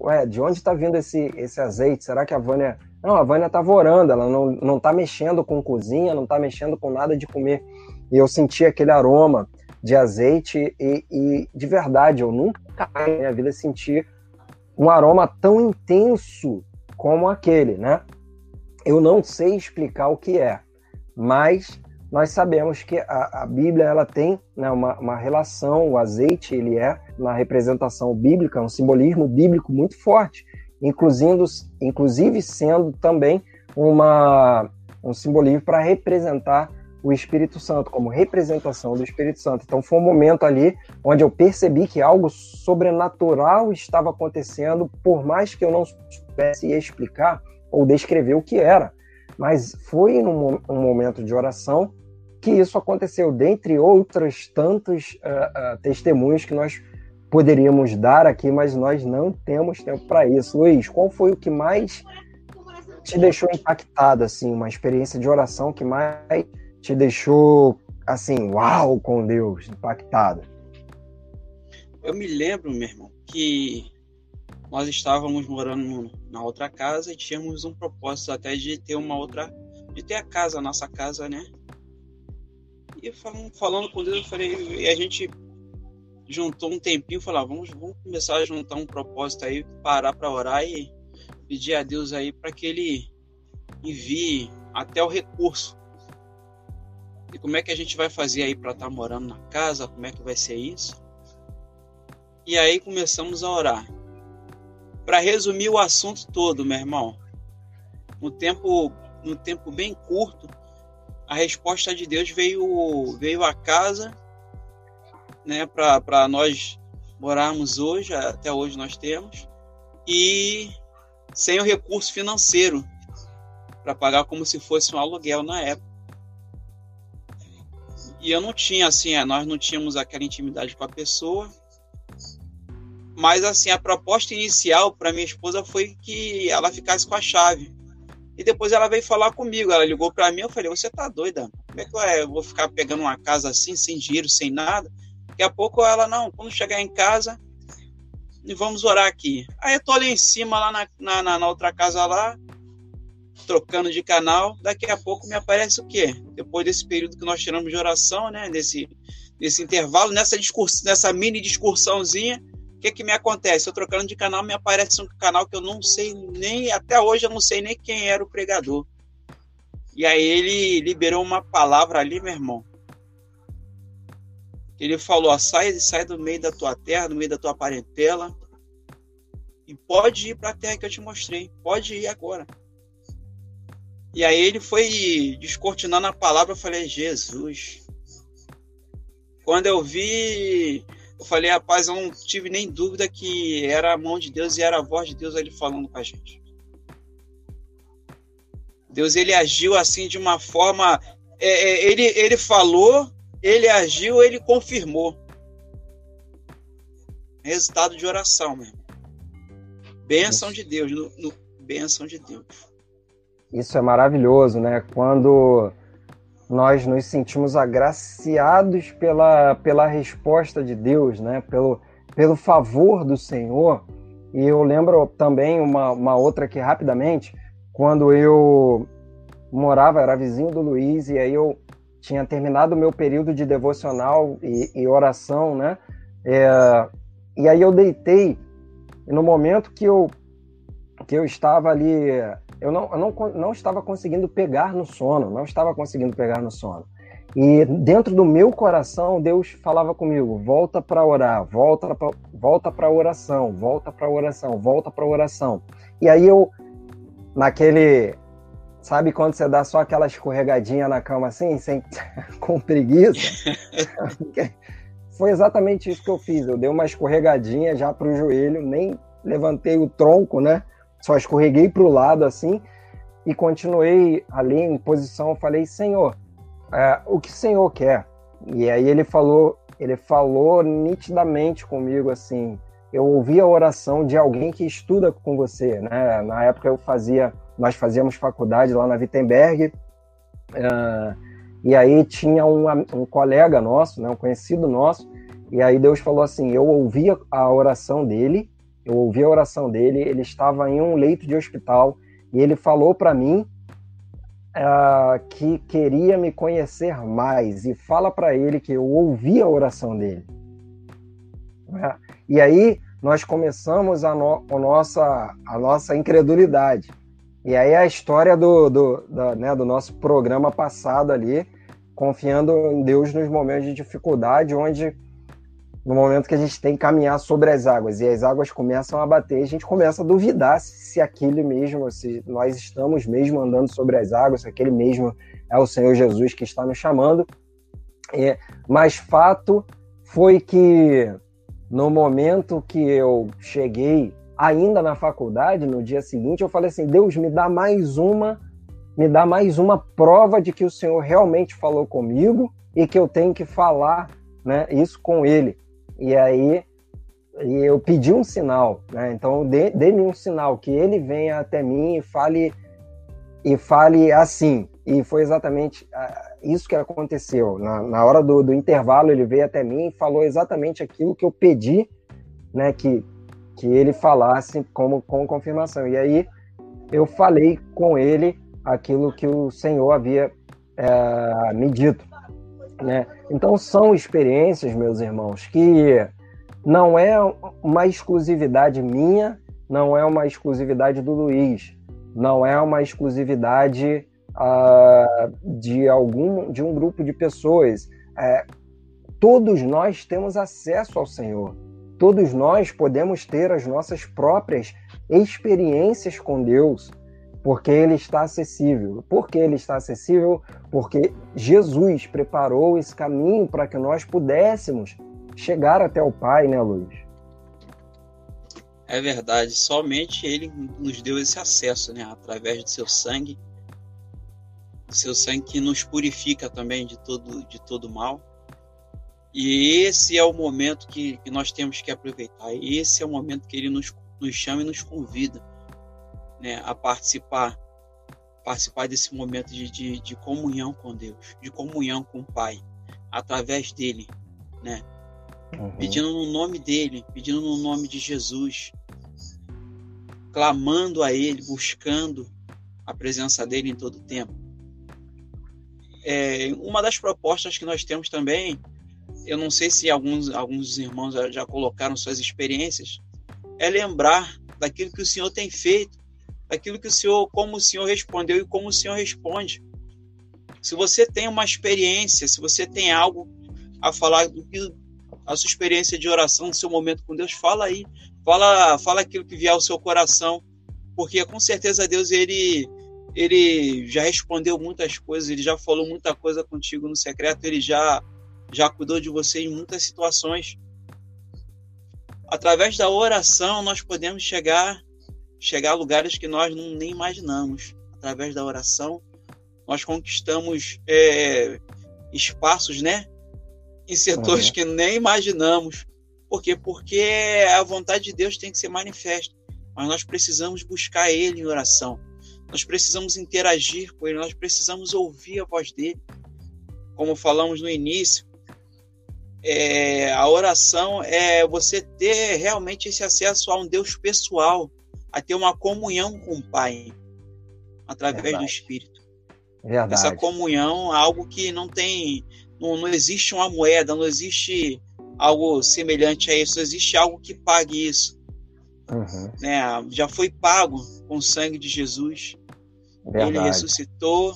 Speaker 2: ué, de onde está vindo esse, esse azeite? Será que a Vânia não, a Vânia estava orando, ela não, não tá mexendo com cozinha, não tá mexendo com nada de comer. E eu senti aquele aroma de azeite e, e de verdade, eu nunca na minha vida senti um aroma tão intenso como aquele, né? Eu não sei explicar o que é, mas nós sabemos que a, a Bíblia ela tem né, uma, uma, relação, o azeite ele é uma representação bíblica, um simbolismo bíblico muito forte inclusive, inclusive sendo também uma, um simbolismo para representar o Espírito Santo, como representação do Espírito Santo. Então foi um momento ali onde eu percebi que algo sobrenatural estava acontecendo, por mais que eu não soubesse explicar ou descrever o que era. Mas foi num um momento de oração que isso aconteceu, dentre outros tantos uh, uh, testemunhos que nós poderíamos dar aqui, mas nós não temos tempo para isso. Luiz, qual foi o que mais te deixou impactado, assim, uma experiência de oração que mais te deixou, assim, uau, com Deus, impactado?
Speaker 3: Eu me lembro, meu irmão, que nós estávamos morando na outra casa e tínhamos um propósito até de ter uma outra, de ter a casa, a nossa casa, né? E falando, falando com Deus, eu falei, e a gente juntou um tempinho falou: ah, vamos, vamos começar a juntar um propósito aí, parar para orar e pedir a Deus aí para que Ele envie até o recurso. E como é que a gente vai fazer aí para estar tá morando na casa? Como é que vai ser isso? E aí começamos a orar. Para resumir o assunto todo, meu irmão, no tempo, no tempo bem curto, a resposta de Deus veio, veio a casa né, para nós morarmos hoje, até hoje nós temos, e sem o recurso financeiro para pagar como se fosse um aluguel na época. E eu não tinha assim, é, nós não tínhamos aquela intimidade com a pessoa. Mas assim, a proposta inicial para minha esposa foi que ela ficasse com a chave. E depois ela veio falar comigo, ela ligou para mim, eu falei: "Você tá doida? Como é que eu vou ficar pegando uma casa assim, sem dinheiro, sem nada?" Daqui a pouco ela, não, quando chegar em casa, vamos orar aqui. Aí eu tô ali em cima, lá na, na, na outra casa lá, trocando de canal. Daqui a pouco me aparece o quê? Depois desse período que nós tiramos de oração, né? Desse, desse intervalo, nessa, discurs, nessa mini discursãozinha, o que, que me acontece? Eu trocando de canal, me aparece um canal que eu não sei nem, até hoje eu não sei nem quem era o pregador. E aí ele liberou uma palavra ali, meu irmão, ele falou: sai, sai do meio da tua terra, do meio da tua parentela, e pode ir para a terra que eu te mostrei. Pode ir agora. E aí ele foi descortinando a palavra. Eu falei: Jesus. Quando eu vi, eu falei: rapaz, eu não tive nem dúvida que era a mão de Deus e era a voz de Deus ali falando com a gente. Deus ele agiu assim de uma forma. É, é ele, ele falou ele agiu, ele confirmou. Resultado de oração, meu irmão. Bênção de Deus, no, no, bênção de Deus.
Speaker 2: Isso é maravilhoso, né? Quando nós nos sentimos agraciados pela, pela resposta de Deus, né? Pelo, pelo favor do Senhor. E eu lembro também uma, uma outra aqui rapidamente, quando eu morava, era vizinho do Luiz, e aí eu tinha terminado o meu período de devocional e, e oração, né? É, e aí eu deitei, e no momento que eu porque eu estava ali, eu não, eu não, não estava conseguindo pegar no sono, não estava conseguindo pegar no sono. E dentro do meu coração, Deus falava comigo: volta para orar, volta para volta para oração, volta para oração, volta para oração. E aí eu naquele sabe quando você dá só aquela escorregadinha na cama assim, sem *laughs* com preguiça? *laughs* Foi exatamente isso que eu fiz. Eu dei uma escorregadinha já para o joelho, nem levantei o tronco, né? Só escorreguei para o lado assim e continuei ali em posição. Falei, Senhor, é, o que o Senhor quer? E aí ele falou, ele falou nitidamente comigo assim. Eu ouvi a oração de alguém que estuda com você, né? Na época eu fazia, nós fazíamos faculdade lá na Wittenberg. Uh, e aí tinha um, um colega nosso, né, um conhecido nosso, e aí Deus falou assim: eu ouvi a oração dele, eu ouvi a oração dele, ele estava em um leito de hospital e ele falou para mim uh, que queria me conhecer mais e fala para ele que eu ouvi a oração dele. Né? E aí nós começamos a, no, a, nossa, a nossa incredulidade. E aí a história do, do, do, né, do nosso programa passado ali, confiando em Deus nos momentos de dificuldade, onde no momento que a gente tem que caminhar sobre as águas e as águas começam a bater, a gente começa a duvidar se aquele mesmo, se nós estamos mesmo andando sobre as águas, se aquele mesmo é o Senhor Jesus que está nos chamando. É, mas fato foi que no momento que eu cheguei ainda na faculdade, no dia seguinte, eu falei assim: Deus, me dá mais uma, me dá mais uma prova de que o Senhor realmente falou comigo e que eu tenho que falar né, isso com Ele. E aí e eu pedi um sinal, né? Então dê-me um sinal que ele venha até mim e fale e fale assim. E foi exatamente uh, isso que aconteceu. Na, na hora do, do, intervalo ele veio até mim e falou exatamente aquilo que eu pedi, né? Que que ele falasse como com confirmação. E aí eu falei com ele aquilo que o Senhor havia uh, me dito, né? Então são experiências, meus irmãos, que não é uma exclusividade minha, não é uma exclusividade do Luiz, não é uma exclusividade uh, de algum de um grupo de pessoas. É, todos nós temos acesso ao Senhor. Todos nós podemos ter as nossas próprias experiências com Deus porque ele está acessível. Por que ele está acessível? Porque Jesus preparou esse caminho para que nós pudéssemos chegar até o Pai, né, Luiz?
Speaker 3: É verdade, somente ele nos deu esse acesso, né, através do seu sangue, seu sangue que nos purifica também de todo de todo mal. E esse é o momento que, que nós temos que aproveitar. Esse é o momento que ele nos, nos chama e nos convida né, a participar participar desse momento de, de, de, comunhão com Deus, de comunhão com o Pai, através dele, né? Uhum. Pedindo no nome dele, pedindo no nome de Jesus, clamando a ele, buscando a presença dele em todo o tempo. É, uma das propostas que nós temos também, eu não sei se alguns, alguns irmãos já, já colocaram suas experiências, é lembrar daquilo que o Senhor tem feito daquilo que o Senhor, como o Senhor respondeu e como o Senhor responde. Se você tem uma experiência, se você tem algo a falar do que a sua experiência de oração, do seu momento com Deus, fala aí, fala, fala aquilo que vier ao seu coração, porque com certeza Deus ele ele já respondeu muitas coisas, ele já falou muita coisa contigo no secreto, ele já já cuidou de você em muitas situações. Através da oração nós podemos chegar chegar a lugares que nós não, nem imaginamos. Através da oração, nós conquistamos é, espaços, né? Em setores uhum. que nem imaginamos. Por quê? Porque a vontade de Deus tem que ser manifesta. Mas nós precisamos buscar Ele em oração. Nós precisamos interagir com Ele. Nós precisamos ouvir a voz dele. Como falamos no início, é, a oração é você ter realmente esse acesso a um Deus pessoal, a ter uma comunhão com o Pai através Verdade. do Espírito. Verdade. Essa comunhão é algo que não tem, não, não existe uma moeda, não existe algo semelhante a isso, existe algo que pague isso. Uhum. Né? Já foi pago com o sangue de Jesus. Verdade. Ele ressuscitou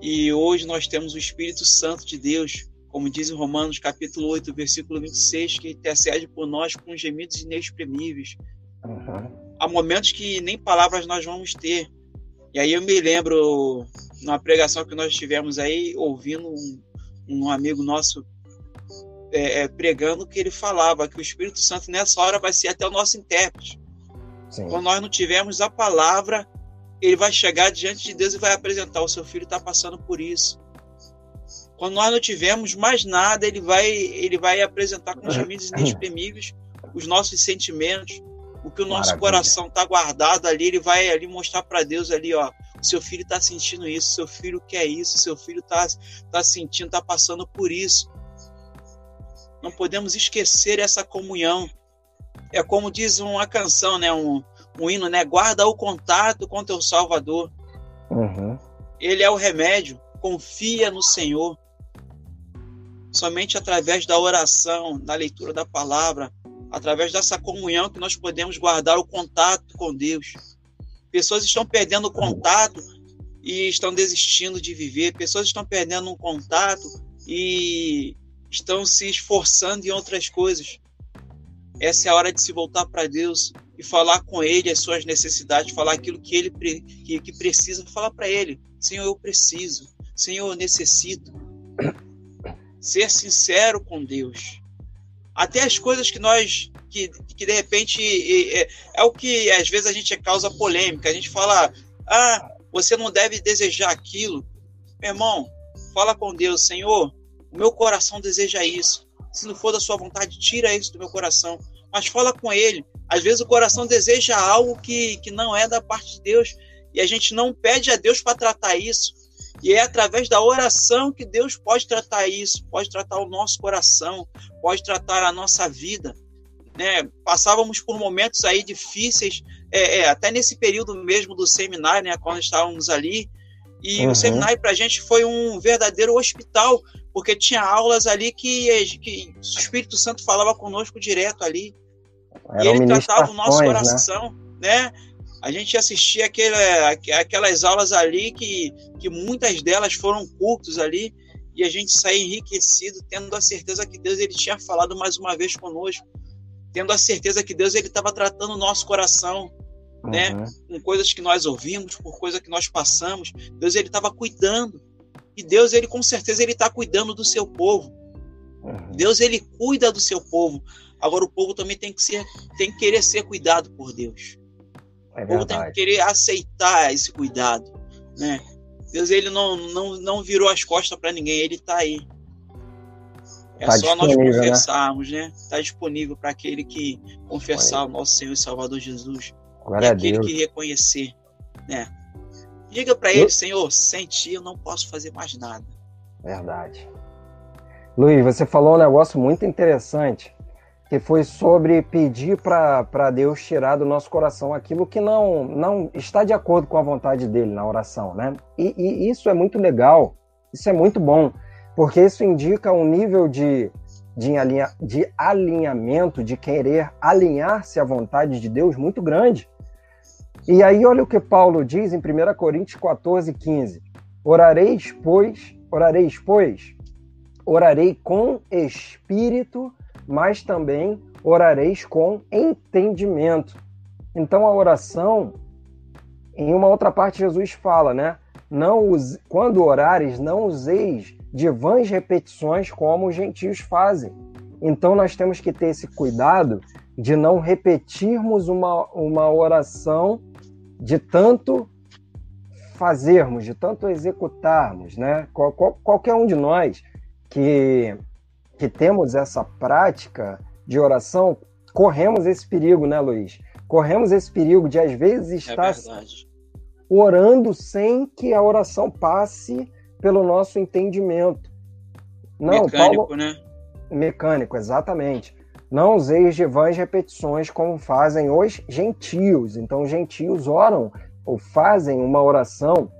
Speaker 3: e hoje nós temos o Espírito Santo de Deus, como diz em Romanos capítulo 8, versículo 26, que intercede por nós com gemidos inexprimíveis. Uhum. Há momentos que nem palavras nós vamos ter. E aí eu me lembro, numa pregação que nós tivemos aí, ouvindo um, um amigo nosso é, é, pregando, que ele falava que o Espírito Santo nessa hora vai ser até o nosso intérprete. Sim. Quando nós não tivermos a palavra, ele vai chegar diante de Deus e vai apresentar: o seu filho está passando por isso. Quando nós não tivermos mais nada, ele vai, ele vai apresentar com *coughs* gemidos inexprimíveis os nossos sentimentos, o que o nosso Maravilha. coração está guardado ali, ele vai ali mostrar para Deus ali, ó, seu filho está sentindo isso, seu filho quer isso, seu filho está tá sentindo, está passando por isso. Não podemos esquecer essa comunhão. É como diz uma canção, né, um, um hino, né? Guarda o contato com teu Salvador. Uhum. Ele é o remédio. Confia no Senhor. Somente através da oração, da leitura da palavra, através dessa comunhão que nós podemos guardar o contato com Deus. Pessoas estão perdendo o contato e estão desistindo de viver. Pessoas estão perdendo um contato e estão se esforçando em outras coisas. Essa é a hora de se voltar para Deus, e falar com ele as suas necessidades, falar aquilo que ele que, que precisa, falar para ele: Senhor, eu preciso, Senhor, eu necessito. Ser sincero com Deus. Até as coisas que nós, que, que de repente é, é, é o que às vezes a gente causa polêmica. A gente fala: Ah, você não deve desejar aquilo. Meu irmão, fala com Deus: Senhor, o meu coração deseja isso. Se não for da sua vontade, tira isso do meu coração. Mas fala com ele às vezes o coração deseja algo que, que não é da parte de Deus e a gente não pede a Deus para tratar isso. E é através da oração que Deus pode tratar isso, pode tratar o nosso coração, pode tratar a nossa vida. Né? Passávamos por momentos aí difíceis, é, é, até nesse período mesmo do seminário, né, quando estávamos ali. E uhum. o seminário para a gente foi um verdadeiro hospital, porque tinha aulas ali que, que o Espírito Santo falava conosco direto ali. E ele tratava o nosso né? coração, né? né? A gente assistia aquele, aquelas aulas ali que, que muitas delas foram cultos ali e a gente saía enriquecido, tendo a certeza que Deus ele tinha falado mais uma vez conosco, tendo a certeza que Deus ele estava tratando o nosso coração, né? uhum. né? Com coisas que nós ouvimos, por coisas que nós passamos, Deus ele estava cuidando e Deus ele com certeza ele está cuidando do seu povo. Uhum. Deus ele cuida do seu povo. Agora o povo também tem que ser, tem que querer ser cuidado por Deus. É o povo tem que querer aceitar esse cuidado, né? Deus ele não não, não virou as costas para ninguém, ele está aí. É tá só nós né? confessarmos, né? Está né? disponível para aquele que confessar o nosso Senhor e Salvador Jesus. Glória e aquele que reconhecer, né? Diga para ele, Senhor, sem ti eu não posso fazer mais nada.
Speaker 2: Verdade. Luiz, você falou um negócio muito interessante que foi sobre pedir para Deus tirar do nosso coração aquilo que não, não está de acordo com a vontade dele na oração, né? E, e isso é muito legal, isso é muito bom, porque isso indica um nível de, de, alinha, de alinhamento, de querer alinhar-se à vontade de Deus muito grande. E aí, olha o que Paulo diz em 1 Coríntios 14, 15: Orareis, pois, orareis, pois, orarei com espírito mas também orareis com entendimento. Então a oração, em uma outra parte Jesus fala, né? Não use, quando orares, não useis de vãs repetições como os gentios fazem. Então nós temos que ter esse cuidado de não repetirmos uma, uma oração de tanto fazermos, de tanto executarmos, né? Qual, qual, qualquer um de nós que que temos essa prática de oração, corremos esse perigo, né, Luiz? Corremos esse perigo de, às vezes, é estar orando sem que a oração passe pelo nosso entendimento.
Speaker 3: Não, Mecânico, Paulo... né?
Speaker 2: Mecânico, exatamente. Não useis de vãs repetições como fazem os gentios. Então, os gentios oram ou fazem uma oração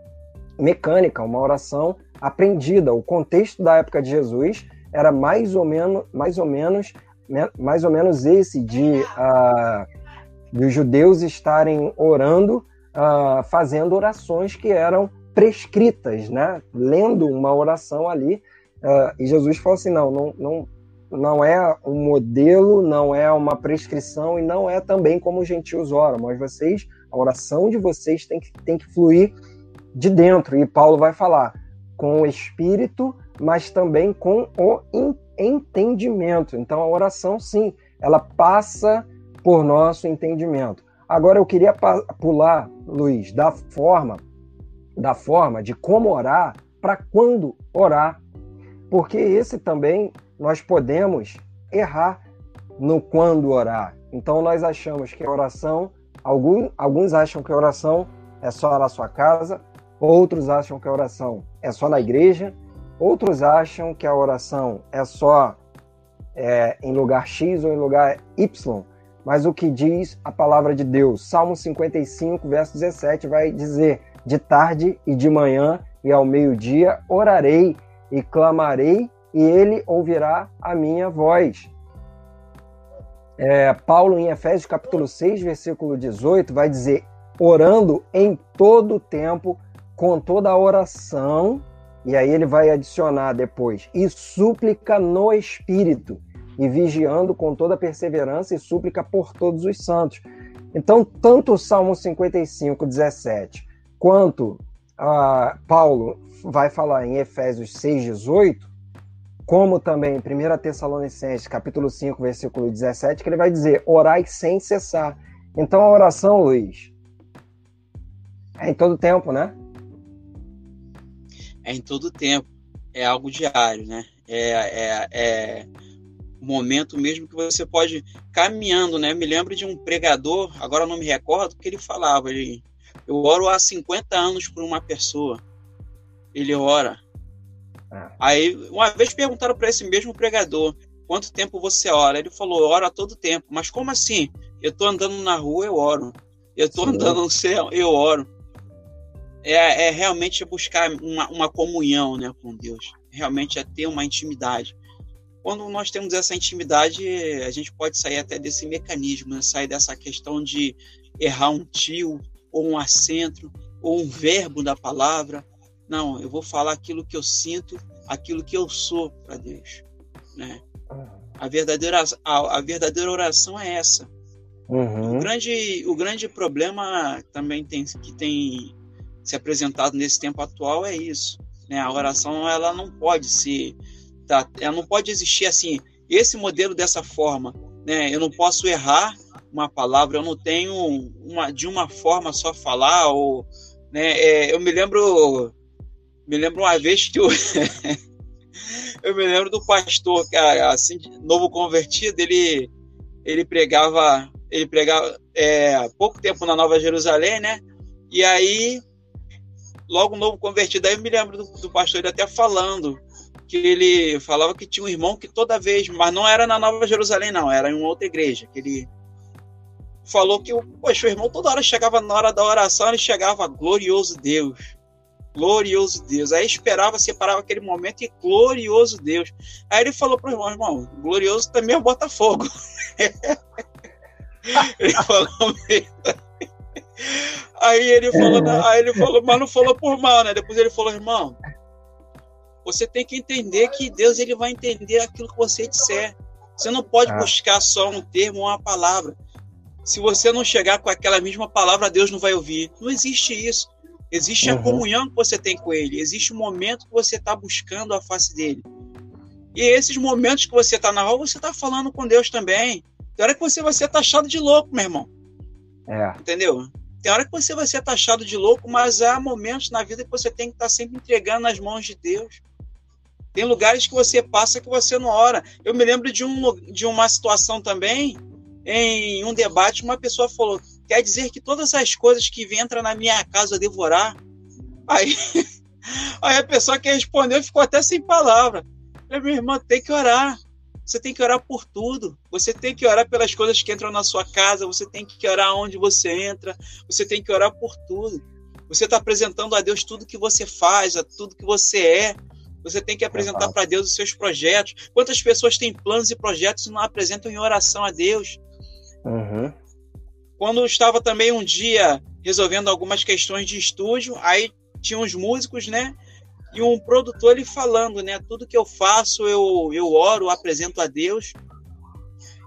Speaker 2: mecânica, uma oração aprendida. O contexto da época de Jesus era mais ou menos, mais ou menos, mais ou menos esse de uh, dos judeus estarem orando, uh, fazendo orações que eram prescritas, né? Lendo uma oração ali. Uh, e Jesus falou assim: não, não, não, não é um modelo, não é uma prescrição e não é também como os gentios oram, mas vocês, a oração de vocês tem que, tem que fluir de dentro. E Paulo vai falar com o espírito, mas também com o entendimento. Então a oração, sim, ela passa por nosso entendimento. Agora eu queria pular, Luiz, da forma da forma de como orar para quando orar, porque esse também nós podemos errar no quando orar. Então nós achamos que a oração, alguns, alguns acham que a oração é só na sua casa, outros acham que a oração é só na igreja, outros acham que a oração é só é, em lugar X ou em lugar Y. Mas o que diz a palavra de Deus? Salmo 55, verso 17 vai dizer: De tarde e de manhã e ao meio-dia orarei e clamarei e ele ouvirá a minha voz. É, Paulo, em Efésios capítulo 6, versículo 18, vai dizer: orando em todo tempo, com toda a oração, e aí ele vai adicionar depois, e súplica no Espírito, e vigiando com toda perseverança e súplica por todos os santos. Então, tanto o Salmo 55, 17, quanto uh, Paulo vai falar em Efésios 6, 18, como também em 1 Tessalonicenses, capítulo 5, versículo 17, que ele vai dizer: orai sem cessar. Então a oração, Luiz, é em todo tempo, né?
Speaker 3: É em todo tempo. É algo diário, né? É, é, é momento mesmo que você pode caminhando, né? Eu me lembro de um pregador, agora não me recordo, que ele falava, ele, eu oro há 50 anos por uma pessoa. Ele ora é. Aí, uma vez perguntaram para esse mesmo pregador quanto tempo você ora. Ele falou, ora todo tempo. Mas como assim? Eu tô andando na rua, eu oro. Eu tô Sim. andando no céu, eu oro. É, é realmente buscar uma, uma comunhão né, com Deus. Realmente é ter uma intimidade. Quando nós temos essa intimidade, a gente pode sair até desse mecanismo, né? sair dessa questão de errar um tio, ou um acento, ou um verbo da palavra, não, eu vou falar aquilo que eu sinto, aquilo que eu sou para Deus. Né? A, verdadeira, a, a verdadeira oração é essa. Uhum. O, grande, o grande problema também tem, que tem se apresentado nesse tempo atual é isso. Né? A oração ela não pode ser. Tá, ela não pode existir assim. Esse modelo dessa forma. Né? Eu não posso errar uma palavra, eu não tenho uma, de uma forma só falar. Ou, né? É, eu me lembro me lembro uma vez que eu, *laughs* eu me lembro do pastor, cara, assim, novo convertido, ele, ele pregava, ele pregava é, pouco tempo na Nova Jerusalém, né? E aí, logo novo convertido, aí eu me lembro do, do pastor ele até falando que ele falava que tinha um irmão que toda vez, mas não era na Nova Jerusalém, não, era em uma outra igreja, que ele falou que poxa, o irmão toda hora chegava na hora da oração, ele chegava, glorioso Deus, glorioso Deus. Aí esperava, separava aquele momento e glorioso Deus. Aí ele falou para o irmão, irmão, glorioso também é o Botafogo. *laughs* ele falou Aí ele falou, é. aí ele falou, mas não falou por mal, né? Depois ele falou, irmão, você tem que entender que Deus ele vai entender aquilo que você disser. Você não pode ah. buscar só um termo ou uma palavra. Se você não chegar com aquela mesma palavra, Deus não vai ouvir. Não existe isso. Existe uhum. a comunhão que você tem com ele, existe o momento que você está buscando a face dele. E esses momentos que você está na rua, você está falando com Deus também. Tem hora que você vai ser taxado de louco, meu irmão. É. Entendeu? Tem hora que você vai ser taxado de louco, mas há momentos na vida que você tem que estar tá sempre entregando nas mãos de Deus. Tem lugares que você passa que você não ora. Eu me lembro de, um, de uma situação também, em um debate, uma pessoa falou: Quer dizer que todas as coisas que entram na minha casa devorar? Aí, *laughs* aí a pessoa que respondeu ficou até sem palavra. Eu, minha irmã, tem que orar. Você tem que orar por tudo. Você tem que orar pelas coisas que entram na sua casa. Você tem que orar onde você entra. Você tem que orar por tudo. Você está apresentando a Deus tudo que você faz, tudo que você é. Você tem que apresentar para Deus os seus projetos. Quantas pessoas têm planos e projetos e não apresentam em oração a Deus? Uhum. quando eu estava também um dia resolvendo algumas questões de estúdio, aí tinha uns músicos, né? E um produtor ele falando, né? Tudo que eu faço, eu, eu oro, apresento a Deus.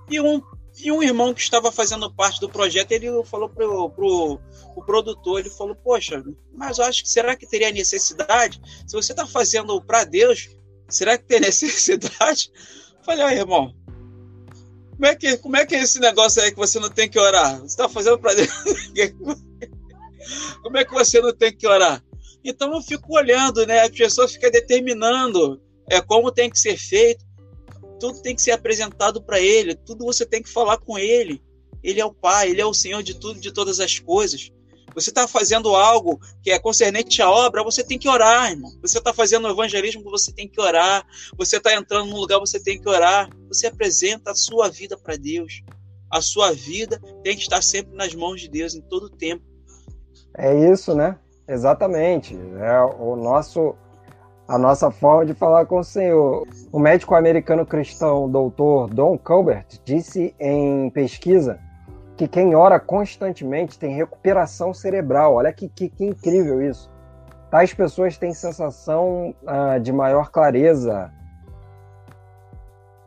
Speaker 3: E um, e um irmão que estava fazendo parte do projeto, ele falou pro, pro o produtor, ele falou, poxa, mas eu acho que será que teria necessidade? Se você está fazendo para Deus, será que tem *laughs* necessidade? Eu falei, ah, irmão, como é, que, como é que é esse negócio aí que você não tem que orar? Você está fazendo para Deus. *laughs* como é que você não tem que orar? Então eu fico olhando, né? A pessoa fica determinando é, como tem que ser feito. Tudo tem que ser apresentado para ele, tudo você tem que falar com ele. Ele é o Pai, ele é o Senhor de tudo, de todas as coisas. Você está fazendo algo que é concernente à obra, você tem que orar, irmão. Você está fazendo evangelismo, você tem que orar. Você está entrando num lugar, você tem que orar. Você apresenta a sua vida para Deus. A sua vida tem que estar sempre nas mãos de Deus em todo o tempo.
Speaker 2: É isso, né? Exatamente. É o nosso a nossa forma de falar com o Senhor. O médico americano cristão doutor Don Colbert disse em pesquisa que quem ora constantemente tem recuperação cerebral. Olha que, que, que incrível isso. Tais pessoas têm sensação uh, de maior clareza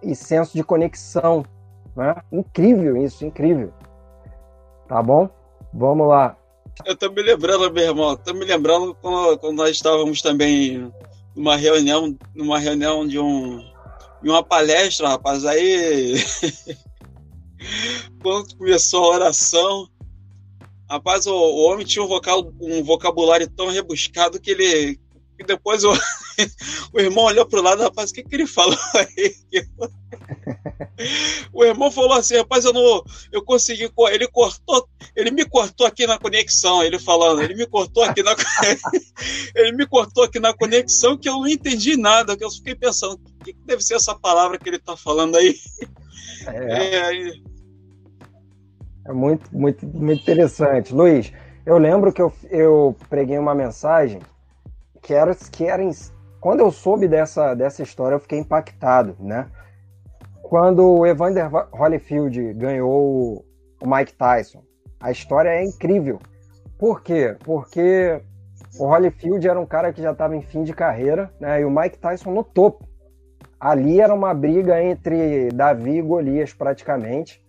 Speaker 2: e senso de conexão. Né? Incrível isso, incrível. Tá bom? Vamos lá.
Speaker 3: Eu tô me lembrando, meu irmão, tô me lembrando quando, quando nós estávamos também numa reunião, numa reunião de um de uma palestra, rapaz, aí *laughs* quando começou a oração, rapaz, o, o homem tinha um, vocal, um vocabulário tão rebuscado que ele. Que depois o, *laughs* o irmão olhou para o lado, rapaz, o que, que ele falou *laughs* aí? o irmão falou assim, rapaz, eu não. Eu consegui. Ele cortou. Ele me cortou aqui na conexão, ele falando, ele me cortou aqui na. *laughs* ele me cortou aqui na conexão que eu não entendi nada, que eu fiquei pensando, o que, que deve ser essa palavra que ele está falando aí?
Speaker 2: É. é, é muito, muito, muito interessante. Luiz, eu lembro que eu, eu preguei uma mensagem que era, que era quando eu soube dessa, dessa história, eu fiquei impactado, né? Quando o Evander Holyfield ganhou o Mike Tyson, a história é incrível. Por quê? Porque o Holyfield era um cara que já estava em fim de carreira, né? E o Mike Tyson no topo. Ali era uma briga entre Davi e Golias, praticamente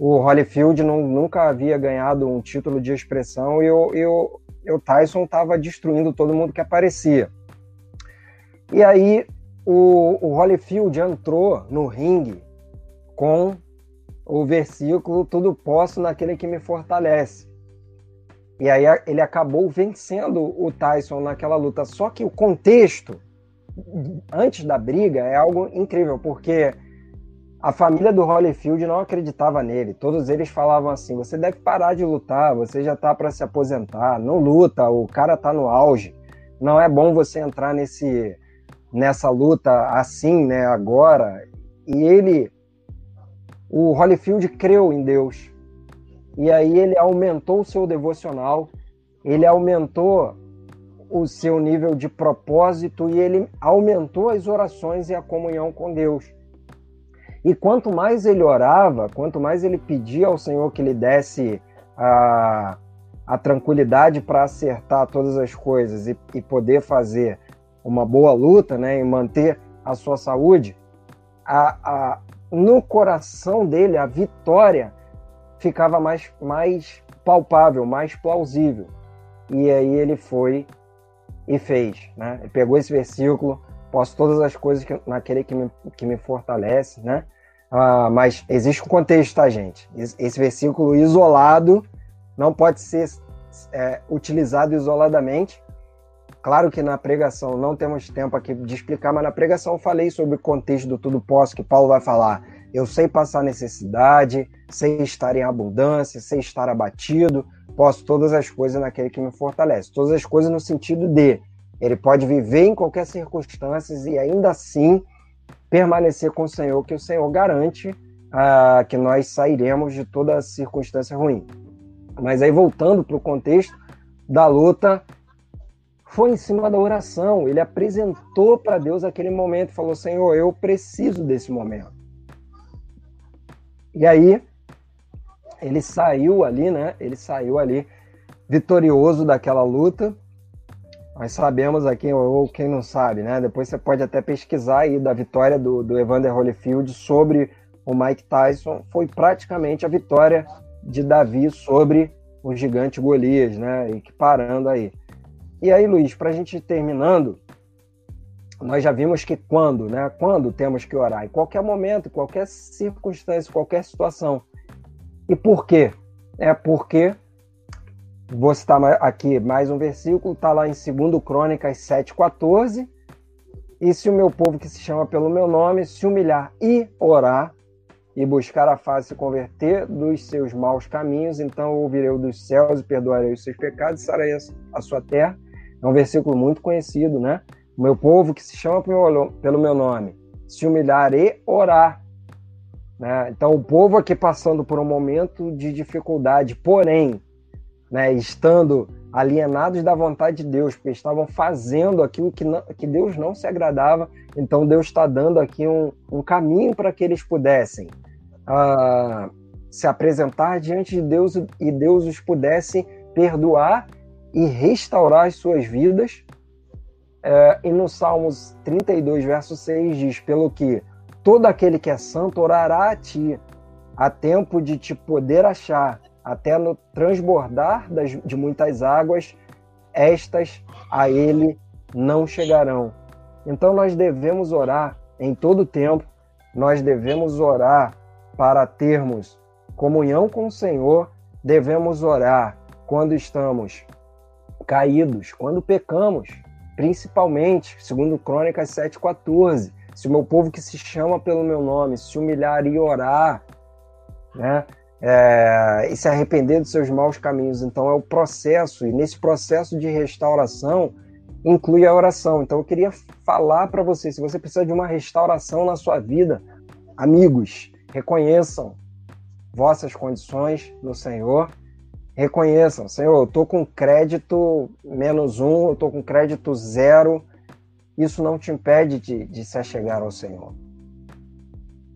Speaker 2: o Holyfield não, nunca havia ganhado um título de expressão e o, e o, e o Tyson estava destruindo todo mundo que aparecia. E aí o, o Holyfield entrou no ringue com o versículo Tudo posso naquele que me fortalece. E aí ele acabou vencendo o Tyson naquela luta. Só que o contexto antes da briga é algo incrível, porque a família do Holyfield não acreditava nele. Todos eles falavam assim: você deve parar de lutar, você já tá para se aposentar, não luta, o cara tá no auge. Não é bom você entrar nesse nessa luta assim, né, agora. E ele o Holyfield creu em Deus. E aí ele aumentou o seu devocional, ele aumentou o seu nível de propósito e ele aumentou as orações e a comunhão com Deus. E quanto mais ele orava, quanto mais ele pedia ao Senhor que lhe desse a, a tranquilidade para acertar todas as coisas e, e, poder fazer uma boa luta, né, e manter a sua saúde, a, a, no coração dele a vitória ficava mais, mais palpável, mais plausível. E aí ele foi e fez, né? Ele pegou esse versículo, posso todas as coisas que, naquele que me, que me fortalece, né? Ah, mas existe um contexto, tá, gente? Esse versículo isolado não pode ser é, utilizado isoladamente. Claro que na pregação não temos tempo aqui de explicar, mas na pregação eu falei sobre o contexto do tudo posso, que Paulo vai falar. Eu sei passar necessidade, sei estar em abundância, sei estar abatido, posso todas as coisas naquele que me fortalece. Todas as coisas no sentido de ele pode viver em qualquer circunstância e ainda assim permanecer com o Senhor, que o Senhor garante ah, que nós sairemos de toda circunstância ruim. Mas aí, voltando para o contexto da luta, foi em cima da oração. Ele apresentou para Deus aquele momento, falou: Senhor, eu preciso desse momento. E aí, ele saiu ali, né? Ele saiu ali vitorioso daquela luta. Nós sabemos aqui, ou quem não sabe, né? Depois você pode até pesquisar aí da vitória do, do Evander Holyfield sobre o Mike Tyson. Foi praticamente a vitória de Davi sobre o gigante Golias, né? Equiparando aí. E aí, Luiz, para a gente ir terminando, nós já vimos que quando, né? Quando temos que orar? Em qualquer momento, em qualquer circunstância, qualquer situação. E por quê? É porque, vou citar aqui mais um versículo, está lá em 2 Crônicas 7,14. E se o meu povo que se chama pelo meu nome se humilhar e orar, e buscar a face se converter dos seus maus caminhos, então ouvirei dos céus e perdoarei os seus pecados e sarei a sua terra. É um versículo muito conhecido, né? O meu povo que se chama pelo meu nome se humilhar e orar. Né? Então, o povo aqui passando por um momento de dificuldade, porém, né, estando alienados da vontade de Deus, porque estavam fazendo aquilo que, não, que Deus não se agradava, então Deus está dando aqui um, um caminho para que eles pudessem uh, se apresentar diante de Deus e Deus os pudesse perdoar e restaurar as suas vidas. Uh, e no Salmos 32, verso 6 diz: Pelo que todo aquele que é santo orará a ti, a tempo de te poder achar, até no transbordar das, de muitas águas, estas a ele não chegarão. Então nós devemos orar em todo tempo, nós devemos orar para termos comunhão com o Senhor, devemos orar quando estamos caídos, quando pecamos, principalmente, segundo Crônicas 7:14, se o meu povo que se chama pelo meu nome se humilhar e orar, né, é, e se arrepender dos seus maus caminhos. Então é o processo, e nesse processo de restauração inclui a oração. Então eu queria falar para você, se você precisa de uma restauração na sua vida, amigos, reconheçam vossas condições no Senhor. Reconheçam, Senhor, eu estou com crédito menos um, eu estou com crédito zero. Isso não te impede de, de se achegar ao Senhor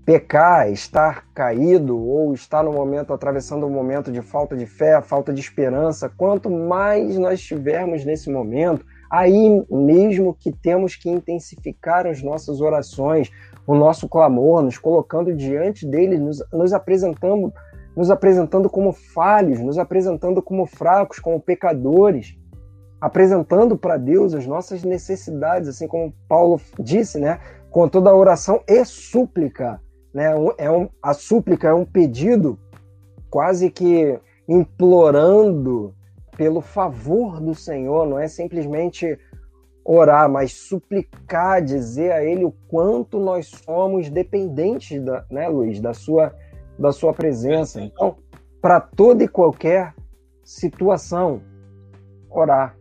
Speaker 2: pecar, estar caído ou estar no momento atravessando um momento de falta de fé, falta de esperança, quanto mais nós estivermos nesse momento, aí mesmo que temos que intensificar as nossas orações, o nosso clamor, nos colocando diante dele, nos, nos apresentando, nos apresentando como falhos, nos apresentando como fracos, como pecadores, apresentando para Deus as nossas necessidades, assim como Paulo disse, né? Com toda oração e súplica né? É um, a súplica é um pedido quase que implorando pelo favor do Senhor, não é simplesmente orar, mas suplicar, dizer a Ele o quanto nós somos dependentes, da, né, Luiz, da sua, da sua presença. Então, para toda e qualquer situação, orar.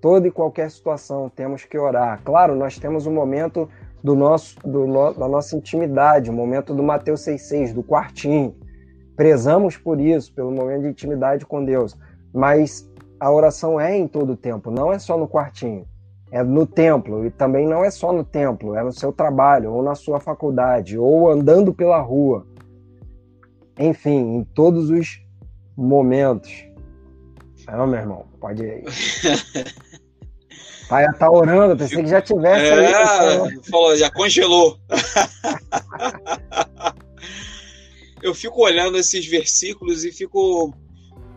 Speaker 2: Toda e qualquer situação temos que orar. Claro, nós temos um momento do nosso, do no, da nossa intimidade, o momento do Mateus 6,6, do quartinho. Prezamos por isso, pelo momento de intimidade com Deus. Mas a oração é em todo o tempo, não é só no quartinho. É no templo, e também não é só no templo, é no seu trabalho, ou na sua faculdade, ou andando pela rua. Enfim, em todos os momentos. Não, meu irmão, pode ir aí. *laughs* Pai, tá orando, pensei que já tivesse. É,
Speaker 3: aí, falou, já congelou. eu fico olhando esses versículos e fico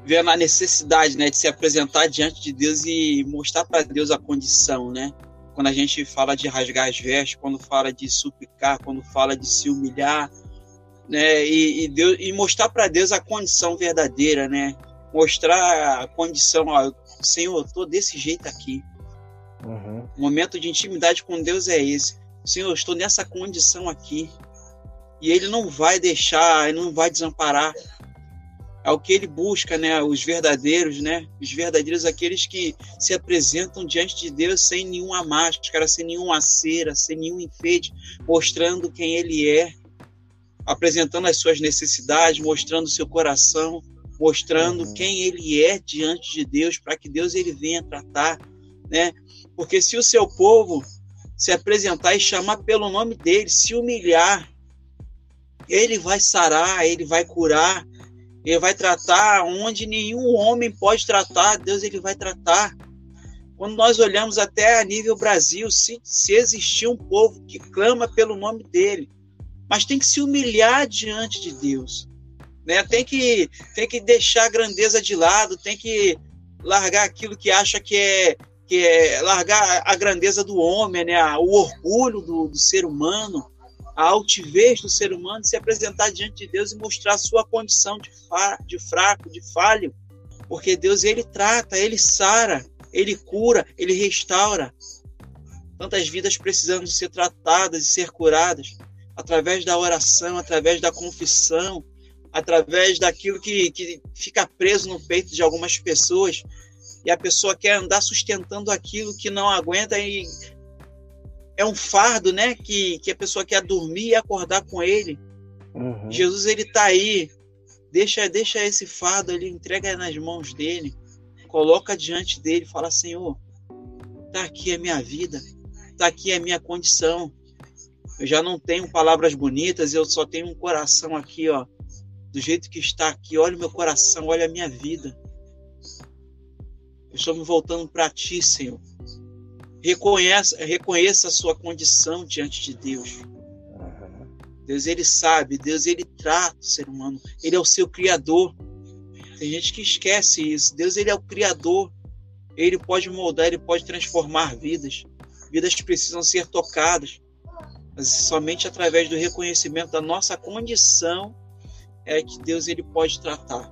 Speaker 3: vendo a necessidade, né, de se apresentar diante de Deus e mostrar para Deus a condição, né? Quando a gente fala de rasgar as vestes, quando fala de suplicar, quando fala de se humilhar, né, e, e Deus e mostrar para Deus a condição verdadeira, né? Mostrar a condição, ó, Senhor, eu tô desse jeito aqui. Uhum. O momento de intimidade com Deus é esse. Senhor, eu estou nessa condição aqui. E Ele não vai deixar, Ele não vai desamparar. É o que Ele busca, né? Os verdadeiros, né? Os verdadeiros, aqueles que se apresentam diante de Deus sem nenhuma máscara, sem nenhuma cera, sem nenhum enfeite, mostrando quem Ele é, apresentando as suas necessidades, mostrando o seu coração, mostrando uhum. quem Ele é diante de Deus, para que Deus ele venha tratar, né? Porque se o seu povo se apresentar e chamar pelo nome dele, se humilhar, ele vai sarar, ele vai curar, Ele vai tratar onde nenhum homem pode tratar, Deus ele vai tratar. Quando nós olhamos até a nível Brasil, se, se existir um povo que clama pelo nome dele, mas tem que se humilhar diante de Deus. Né? Tem, que, tem que deixar a grandeza de lado, tem que largar aquilo que acha que é, que é largar a grandeza do homem, né? o orgulho do, do ser humano, a altivez do ser humano, se apresentar diante de Deus e mostrar a sua condição de, fa, de fraco, de falho. Porque Deus, ele trata, ele sara, ele cura, ele restaura. Tantas vidas precisando ser tratadas e ser curadas através da oração, através da confissão, através daquilo que, que fica preso no peito de algumas pessoas e a pessoa quer andar sustentando aquilo que não aguenta e é um fardo, né? Que, que a pessoa quer dormir e acordar com ele. Uhum. Jesus ele tá aí, deixa deixa esse fardo ali, entrega nas mãos dele, coloca diante dele, fala Senhor, tá aqui a minha vida, tá aqui a minha condição. Eu já não tenho palavras bonitas, eu só tenho um coração aqui, ó, do jeito que está aqui. Olha o meu coração, olha a minha vida. Eu estou me voltando para ti, Senhor. Reconheça, reconheça a sua condição diante de Deus. Deus, ele sabe, Deus, ele trata o ser humano. Ele é o seu criador. Tem gente que esquece isso. Deus, ele é o criador. Ele pode moldar, ele pode transformar vidas. Vidas que precisam ser tocadas. Mas somente através do reconhecimento da nossa condição é que Deus ele pode tratar.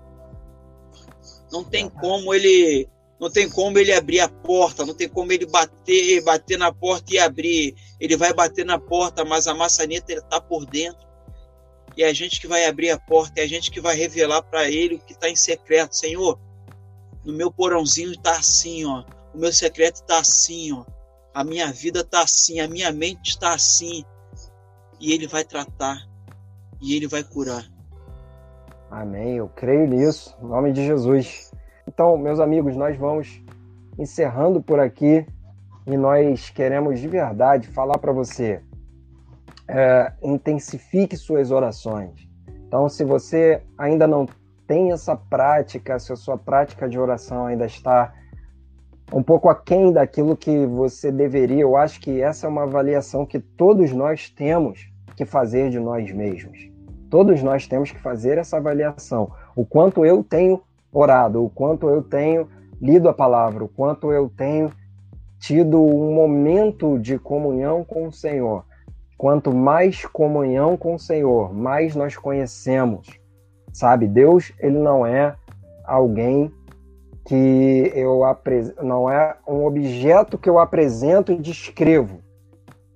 Speaker 3: Não tem como ele não tem como ele abrir a porta, não tem como ele bater, bater na porta e abrir. Ele vai bater na porta, mas a maçaneta está por dentro. E é a gente que vai abrir a porta, é a gente que vai revelar para ele o que está em secreto. Senhor, no meu porãozinho está assim, ó. O meu secreto está assim, ó. A minha vida está assim, a minha mente está assim. E ele vai tratar. E ele vai curar.
Speaker 2: Amém. Eu creio nisso. Em nome de Jesus. Então, meus amigos, nós vamos encerrando por aqui e nós queremos de verdade falar para você: é, intensifique suas orações. Então, se você ainda não tem essa prática, se a sua prática de oração ainda está um pouco aquém daquilo que você deveria, eu acho que essa é uma avaliação que todos nós temos que fazer de nós mesmos. Todos nós temos que fazer essa avaliação. O quanto eu tenho orado, o quanto eu tenho lido a palavra, o quanto eu tenho tido um momento de comunhão com o Senhor. Quanto mais comunhão com o Senhor, mais nós conhecemos. Sabe, Deus, ele não é alguém que eu não é um objeto que eu apresento e descrevo.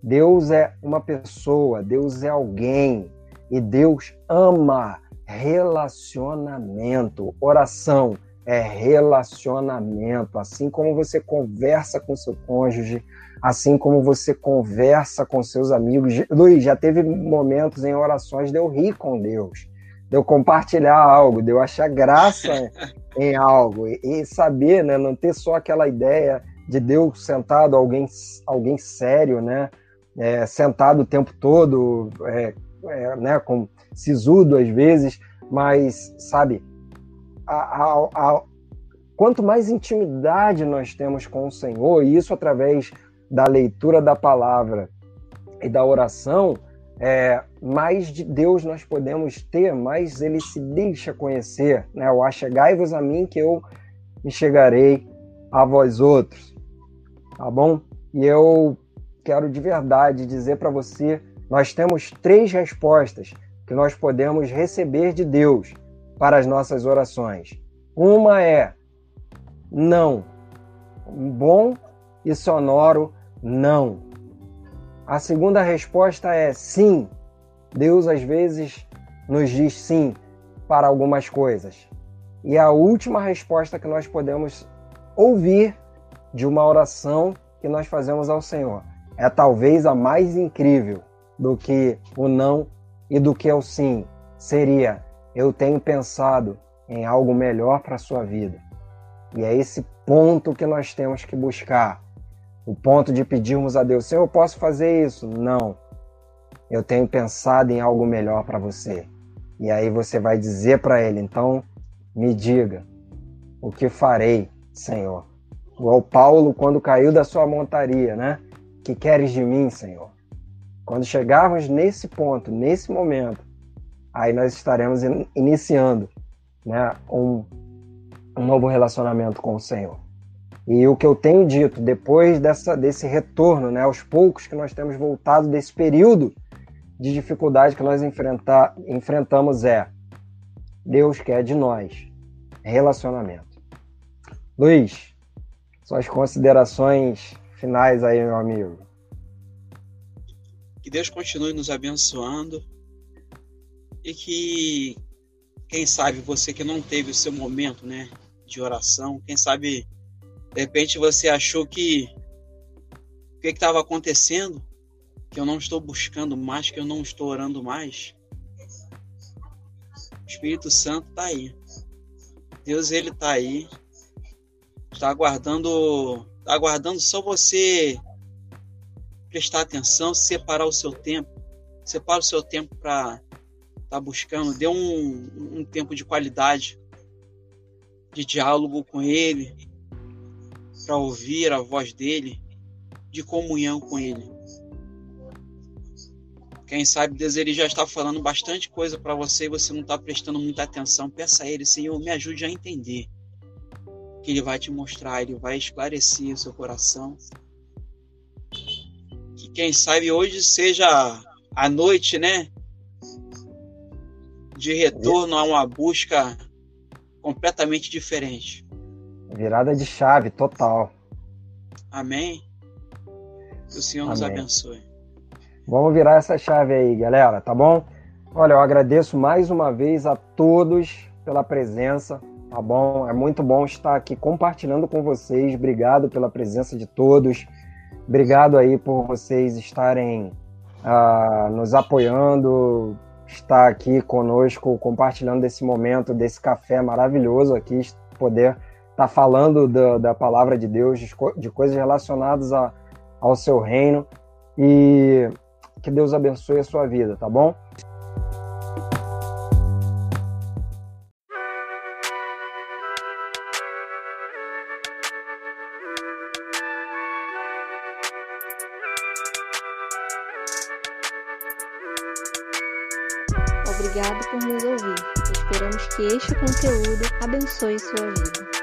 Speaker 2: Deus é uma pessoa, Deus é alguém e Deus ama relacionamento. Oração é relacionamento. Assim como você conversa com seu cônjuge, assim como você conversa com seus amigos. Luiz, já teve momentos em orações de eu rir com Deus, de eu compartilhar algo, de eu achar graça *laughs* em algo e, saber, né, não ter só aquela ideia de Deus sentado, alguém, alguém sério, né, é, sentado o tempo todo, é, é, né, com sisudo às vezes, mas, sabe, a, a, a, quanto mais intimidade nós temos com o Senhor, e isso através da leitura da palavra e da oração, é, mais de Deus nós podemos ter, mais ele se deixa conhecer. Né? O achegai-vos a mim que eu me chegarei a vós outros. Tá bom? E eu quero de verdade dizer para você nós temos três respostas que nós podemos receber de Deus para as nossas orações. Uma é não. Um bom e sonoro não. A segunda resposta é sim. Deus às vezes nos diz sim para algumas coisas. E a última resposta que nós podemos ouvir de uma oração que nós fazemos ao Senhor é talvez a mais incrível do que o não e do que o sim. Seria: eu tenho pensado em algo melhor para a sua vida. E é esse ponto que nós temos que buscar. O ponto de pedirmos a Deus: Senhor, eu posso fazer isso? Não. Eu tenho pensado em algo melhor para você. E aí você vai dizer para ele, então, me diga, o que farei, Senhor? Igual Paulo quando caiu da sua montaria, né? Que queres de mim, Senhor? Quando chegarmos nesse ponto, nesse momento, aí nós estaremos iniciando, né, um, um novo relacionamento com o Senhor. E o que eu tenho dito, depois dessa, desse retorno, né, aos poucos que nós temos voltado desse período de dificuldade que nós enfrentamos é Deus quer de nós relacionamento. Luiz, suas considerações finais aí, meu amigo.
Speaker 3: Que Deus continue nos abençoando e que, quem sabe, você que não teve o seu momento né, de oração, quem sabe, de repente você achou que o que estava acontecendo que eu não estou buscando mais, que eu não estou orando mais. O Espírito Santo está aí. Deus ele está aí. Está aguardando, está aguardando só você prestar atenção, separar o seu tempo. Separa o seu tempo para estar tá buscando. Dê um, um tempo de qualidade, de diálogo com Ele, para ouvir a voz dele, de comunhão com Ele. Quem sabe Deus ele já está falando bastante coisa para você e você não está prestando muita atenção. Peça a Ele, Senhor, me ajude a entender. Que Ele vai te mostrar, Ele vai esclarecer o seu coração. Que quem sabe hoje seja a noite, né? De retorno a uma busca completamente diferente.
Speaker 2: Virada de chave total.
Speaker 3: Amém. Que o Senhor Amém. nos abençoe.
Speaker 2: Vamos virar essa chave aí, galera, tá bom? Olha, eu agradeço mais uma vez a todos pela presença, tá bom? É muito bom estar aqui compartilhando com vocês. Obrigado pela presença de todos. Obrigado aí por vocês estarem uh, nos apoiando, estar aqui conosco, compartilhando desse momento, desse café maravilhoso aqui, poder estar tá falando da, da, palavra de Deus, de, de coisas relacionadas a, ao seu reino. E que Deus abençoe a sua vida, tá bom?
Speaker 1: Abençoe sua vida.